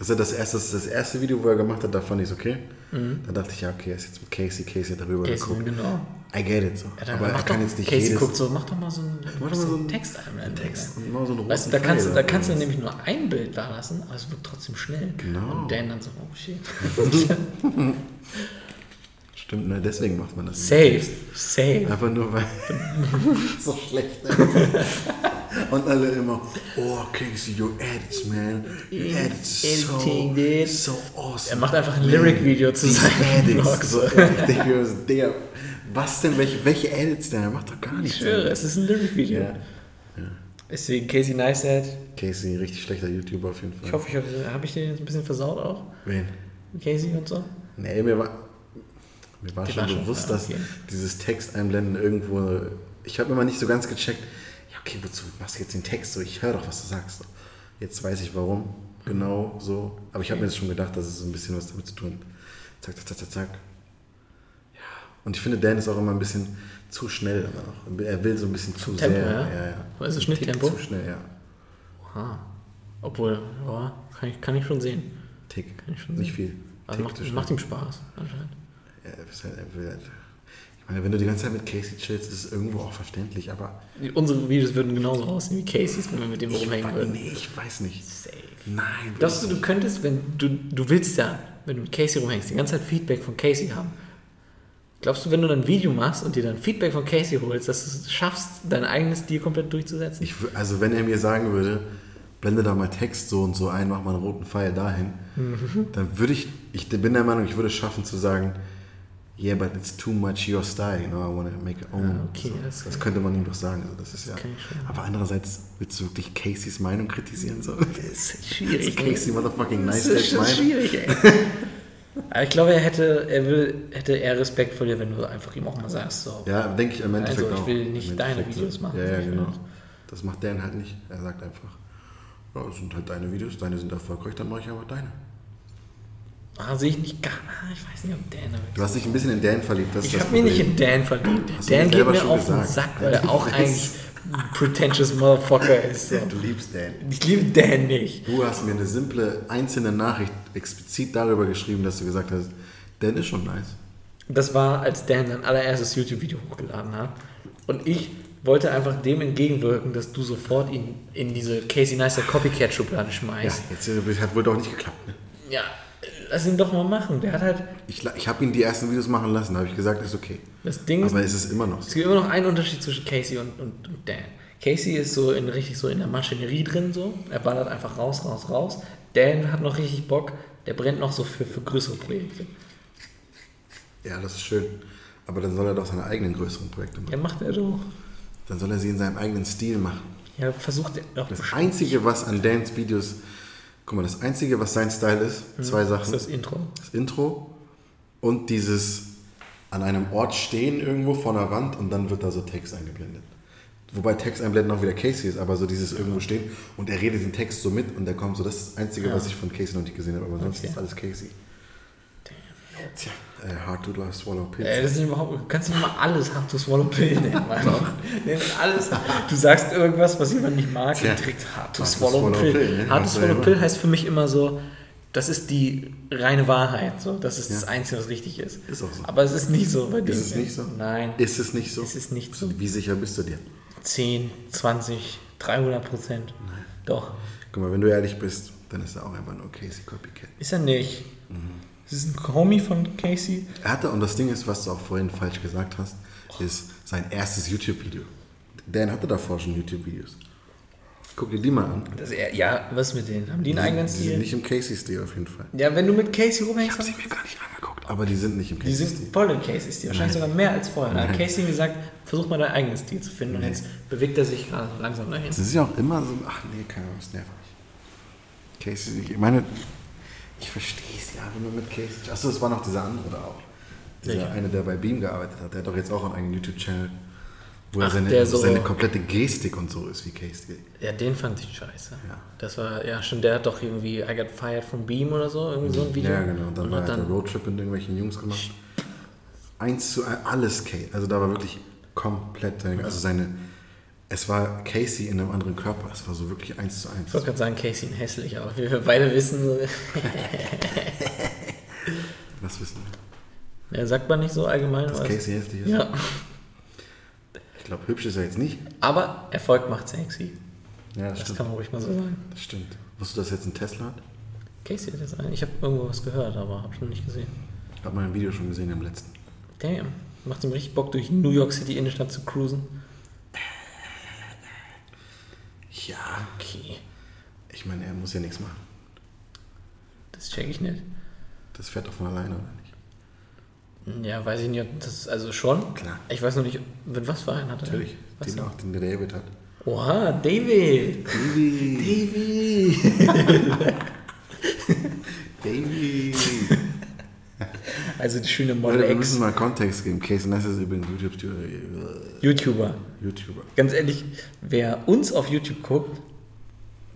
Also das erste, das erste Video, wo er gemacht hat, da fand ich es okay. Mhm. Da dachte ich, ja, okay, er ist jetzt mit Casey, Casey hat darüber Casey, geguckt. genau. I get it so. Ja, Aber er kann doch, jetzt nicht Casey jedes guckt so, mach doch mal so einen, Mach mal so einen Text einblenden. Text und mal so einen Weißt du, da Pfeil kannst, du, da kannst du nämlich nur ein Bild da lassen, aber es wird trotzdem schnell. Genau. Und Dan dann so, oh shit. Stimmt, ne? Deswegen macht man das. nicht. Safe, safe. Einfach nur weil. so schlecht. Und alle immer, oh Casey, your edits, man. Your edits so, Editing, so awesome. Er macht einfach ein Lyric-Video zu seinen Edits. So, ich Digga, was denn, welche, welche Edits denn? Er macht doch gar Ich nichts. schwöre, es ist ein Lyric-Video. Ja. Deswegen Casey Neistat. Casey, richtig schlechter YouTuber auf jeden Fall. Ich hoffe, ich habe hab ich den jetzt ein bisschen versaut auch. Wen? Casey und so. Nee, mir war, mir war schon war bewusst, dass okay. dieses Text einblenden irgendwo. Ich habe immer nicht so ganz gecheckt, ja, okay, wozu machst du jetzt den Text so? Ich höre doch, was du sagst. Jetzt weiß ich warum. Genau so. Aber ich habe mir jetzt schon gedacht, dass es so ein bisschen was damit zu tun hat. Zack, zack, zack, zack, zack. Ja. Und ich finde, Dan ist auch immer ein bisschen zu schnell immer noch. Er will so ein bisschen zu Tempo, sehr. ja? ja, ja. Also Schnitttempo? Zu schnell, ja. Aha. Obwohl, ja, kann ich, kann ich schon sehen. Tick. Kann ich schon Nicht sehen. viel. Also macht, macht ihm Spaß, anscheinend. Halt- ich meine, wenn du die ganze Zeit mit Casey chillst, ist es irgendwo auch verständlich, aber Unsere Videos würden genauso aussehen wie Casey's, wenn wir mit dem rumhängen würden. nee, ich weiß nicht. Safe. Nein. Glaubst du, du könntest, wenn du, du willst ja, wenn du mit Casey rumhängst, die ganze Zeit Feedback von Casey haben. Glaubst du, wenn du dann ein Video machst und dir dann Feedback von Casey holst, dass du es schaffst, dein eigenes Stil komplett durchzusetzen? Ich, also wenn er mir sagen würde, blende da mal Text so und so ein, mach mal einen roten Pfeil dahin, Mhm. dann würde ich, ich bin der Meinung, ich würde es schaffen zu sagen, yeah, but it's too much your style, you know, I want to make it own. Ah, okay, so, das das, könnte man ihm doch sagen. Also das ist ja. ich schon. Aber andererseits willst du wirklich Caseys Meinung kritisieren? So? Das ist schwierig. Das ist Casey motherfucking Das nice ist Dates schon schwierig, ey. Aber ich glaube, er hätte, er will, hätte eher Respekt vor dir, wenn du einfach ihm auch mal sagst, so. Ja, denke ich im Endeffekt Also, ich will nicht deine Videos so. machen. Ja, ja, genau. Das macht Dan halt nicht. Er sagt einfach, ja, das sind halt deine Videos, deine sind erfolgreich, dann mache ich aber deine. Ah, sehe ich nicht gar ah, Ich weiß nicht, ob Dan. Du hast dich ein bisschen in Dan verliebt. Ich habe mich nicht in Dan verliebt. Hast Dan geht mir auf den gesagt. Sack, weil Ja, er auch weiß. eigentlich ein pretentious Motherfucker ist. So. Du liebst Dan. Ich liebe Dan nicht. Du hast mir eine simple, einzelne Nachricht explizit darüber geschrieben, dass du gesagt hast, Dan ist schon nice. Das war, als Dan sein allererstes YouTube-Video hochgeladen hat. Und ich wollte einfach dem entgegenwirken, dass du sofort ihn in diese Casey Neistat Copycat-Schublade Ja, schmeißt. jetzt äh, hat wohl doch nicht geklappt. Ne? Ja. Lass ihn doch mal machen. Der hat halt. Ich, ich habe ihn die ersten Videos machen lassen, da habe ich gesagt, ist okay. Das Ding ist, Aber es ist immer noch es so. gibt immer noch einen Unterschied zwischen Casey und, und, und Dan. Casey ist so in, richtig so in der Maschinerie drin, so. Er ballert einfach raus, raus, raus. Dan hat noch richtig Bock. Der brennt noch so für, für größere Projekte. Ja, das ist schön. Aber dann soll er doch seine eigenen größeren Projekte machen. Ja, macht er doch. Dann soll er sie in seinem eigenen Stil machen. Ja, versucht er doch Das. Einzige, was an Dans Videos, guck mal, das Einzige, was sein Style ist, zwei Das Sachen. ist das Intro. Das Intro und dieses an einem Ort stehen irgendwo vor einer Wand und dann wird da so Text eingeblendet. Wobei Text einblenden auch wieder Casey ist, aber so dieses irgendwo stehen und er redet den Text so mit und der kommt so. Das ist das Einzige, Ja. was ich von Casey noch nicht gesehen habe, aber sonst Okay. ist alles Casey. Tja, äh, hard to swallow pills. Ey, das ist überhaupt, du kannst nicht mal alles Hard to Swallow Pill nennen. Nenn alles. Du sagst irgendwas, was jemand nicht mag, Tja. und direkt Hard to Hard Swallow swallow Pill. pill, ne? Hard to Was Swallow Pill heißt für mich immer so, das ist die reine Wahrheit. So. Das ist das Ja. Einzige, was richtig ist. Ist auch so. Aber es ist nicht so bei dir. Ist es nicht so? Nein. Ist es nicht so? Es ist nicht so. Wie sicher bist du dir? 10, 20, 300 Prozent. Doch. Guck mal, wenn du ehrlich bist, dann ist er auch einfach nur Casey Copycat. Ist er nicht. Das ist ein Homie von Casey. Er hatte, und das Ding ist, was du auch vorhin falsch gesagt hast, ist sein erstes YouTube-Video. Dan hatte davor schon YouTube-Videos. Guck dir die mal an. Das ja, was mit denen? Haben die einen eigenen Die sind Stil? nicht im Casey-Stil auf jeden Fall. Ja, wenn du mit Casey rumhängst, Ich habe sie mir gar nicht angeguckt, aber die sind nicht im Die Casey-Stil. sind voll in Casey's Stil, wahrscheinlich sogar mehr als vorher. Da hat Nein. Casey gesagt, versuch mal deinen eigenen Stil zu finden und Nee. jetzt bewegt er sich gerade langsam dahin. Das ist ja auch immer so, ach nee, keine Ahnung, das nervt mich. Casey, ich meine, ich verstehe es ja, wenn man mit Casey. Achso, es war noch dieser andere da auch. Dieser Welcher? eine, der bei Beam gearbeitet hat. Der hat doch jetzt auch einen eigenen YouTube-Channel, wo er Ach, seine, der so- seine komplette Gestik und so ist wie Casey. Ja, den fand ich scheiße. Ja. Das war, ja stimmt, der hat doch irgendwie I Got Fired from Beam oder so, irgendwie so ein Video. Ja, genau. Und dann und war hat er dann, der Roadtrip mit irgendwelchen Jungs gemacht. Eins zu ein, alles Casey. Also da war wirklich komplett, also seine, es war Casey in einem anderen Körper. Es war so wirklich eins zu eins. ich wollte gerade sagen, Casey in hässlich, aber wie wir beide wissen, Was wissen wir? ja, sagt man nicht so allgemein. Dass was? Casey hässlich ist? Ja, Ich glaube, hübsch ist er jetzt nicht. aber Erfolg macht sexy. Ja, das, Das stimmt. kann man ruhig mal so sagen. Das stimmt. Wusstest du, dass jetzt ein Tesla hat? Casey hat jetzt einen. Ich habe irgendwo was gehört, aber habe noch nicht gesehen. Ich habe mal ein Video schon gesehen im letzten. Damn. Macht ihm richtig Bock, durch New York City Innenstadt zu cruisen. Ja. Okay. Ich meine, er muss ja nichts machen. Das check ich nicht. Das fährt doch von alleine, oder nicht? Ja, weiß ich nicht, das, also schon. Klar. Ich weiß noch nicht, mit was für einen hat er? Natürlich. Was Den denn? auch, den David hat. Oha, David. Davy! Davy! Also die schöne Model Leute, wir X müssen mal Kontext geben. Casey Neistat ist übrigens YouTube- YouTuber. YouTuber. Ganz ehrlich, wer uns auf YouTube guckt,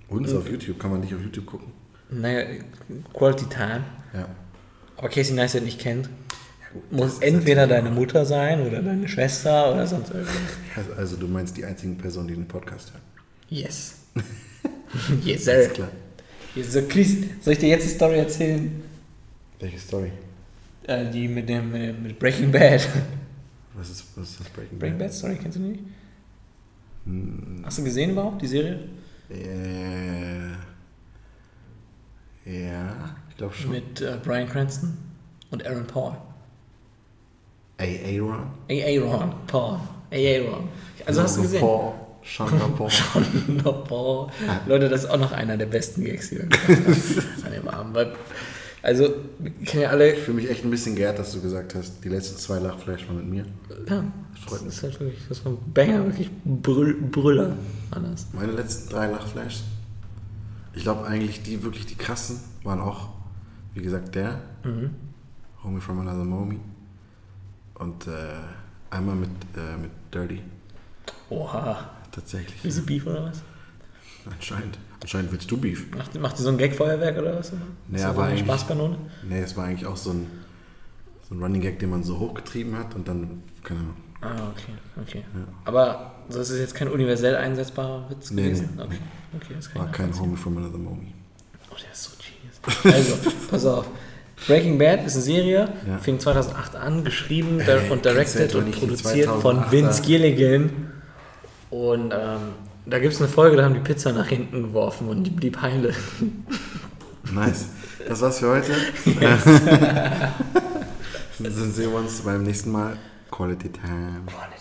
Uns auf YouTube, kann man nicht auf YouTube gucken? naja, Quality Time, Ja. aber Casey Neistat nicht kennt, Ja, Muss entweder deine Mutter sein oder deine Schwester oder sonst irgendwas. Also, also du meinst die einzigen Personen, die den Podcast hören. Yes. yes, sir. Ist klar. Yes, sir. Chris, soll ich dir jetzt die Story erzählen? Welche Story? Äh, die mit dem mit, mit Breaking Bad. Was ist, was ist das Breaking, Breaking Bad Story, kennst du die nicht? Hm, Hast du gesehen überhaupt, die Serie? äh, ja, ich glaube schon. Mit äh, Brian Cranston und Aaron Paul. A.A. Ron? Aaron Paul. Aaron. Also hast du gesehen? Paul. No, Paul. Leute, das ist auch noch einer der besten Gags, die wir gemacht haben an dem Abend. Weil, also, kennen ja alle. Ich fühle mich echt ein bisschen geehrt, dass du gesagt hast, die letzten zwei Lachfleisch waren mit mir. Ja, Das freut das mich. ist halt wirklich, das war ein Banger, wirklich Brüll, Brüller. Anders. Meine letzten drei Lachfleisch, ich glaube eigentlich die wirklich die krassen waren auch, wie gesagt, der, Mhm. Homie from Another Momie und äh, einmal mit, äh, mit Dirty, Oha. tatsächlich. Easy Beef oder was? Anscheinend. Anscheinend willst du Beef. Macht, macht ihr so ein Gag-Feuerwerk oder was? Nee, das aber so eine Spaßkanone? Nee, es war eigentlich auch so ein, so ein Running Gag, den man so hochgetrieben hat und dann, keine Ahnung. Ah, okay, okay. Ja. Aber das ist jetzt kein universell einsetzbarer Witz Nee, gewesen? nee, okay. okay, das kann War kein. Homie from Another Momie. Oh, der ist so genius. Also, pass auf. Breaking Bad ist eine Serie, Ja. fing 2008 an, geschrieben Ey, und directed und die produziert von 2008er? Vince Gilligan. Und ähm, da gibt es eine Folge, da haben die Pizza nach hinten geworfen und die blieb heile. Nice. Das war's für heute. Dann sehen wir uns beim nächsten Mal. Quality Time. Quality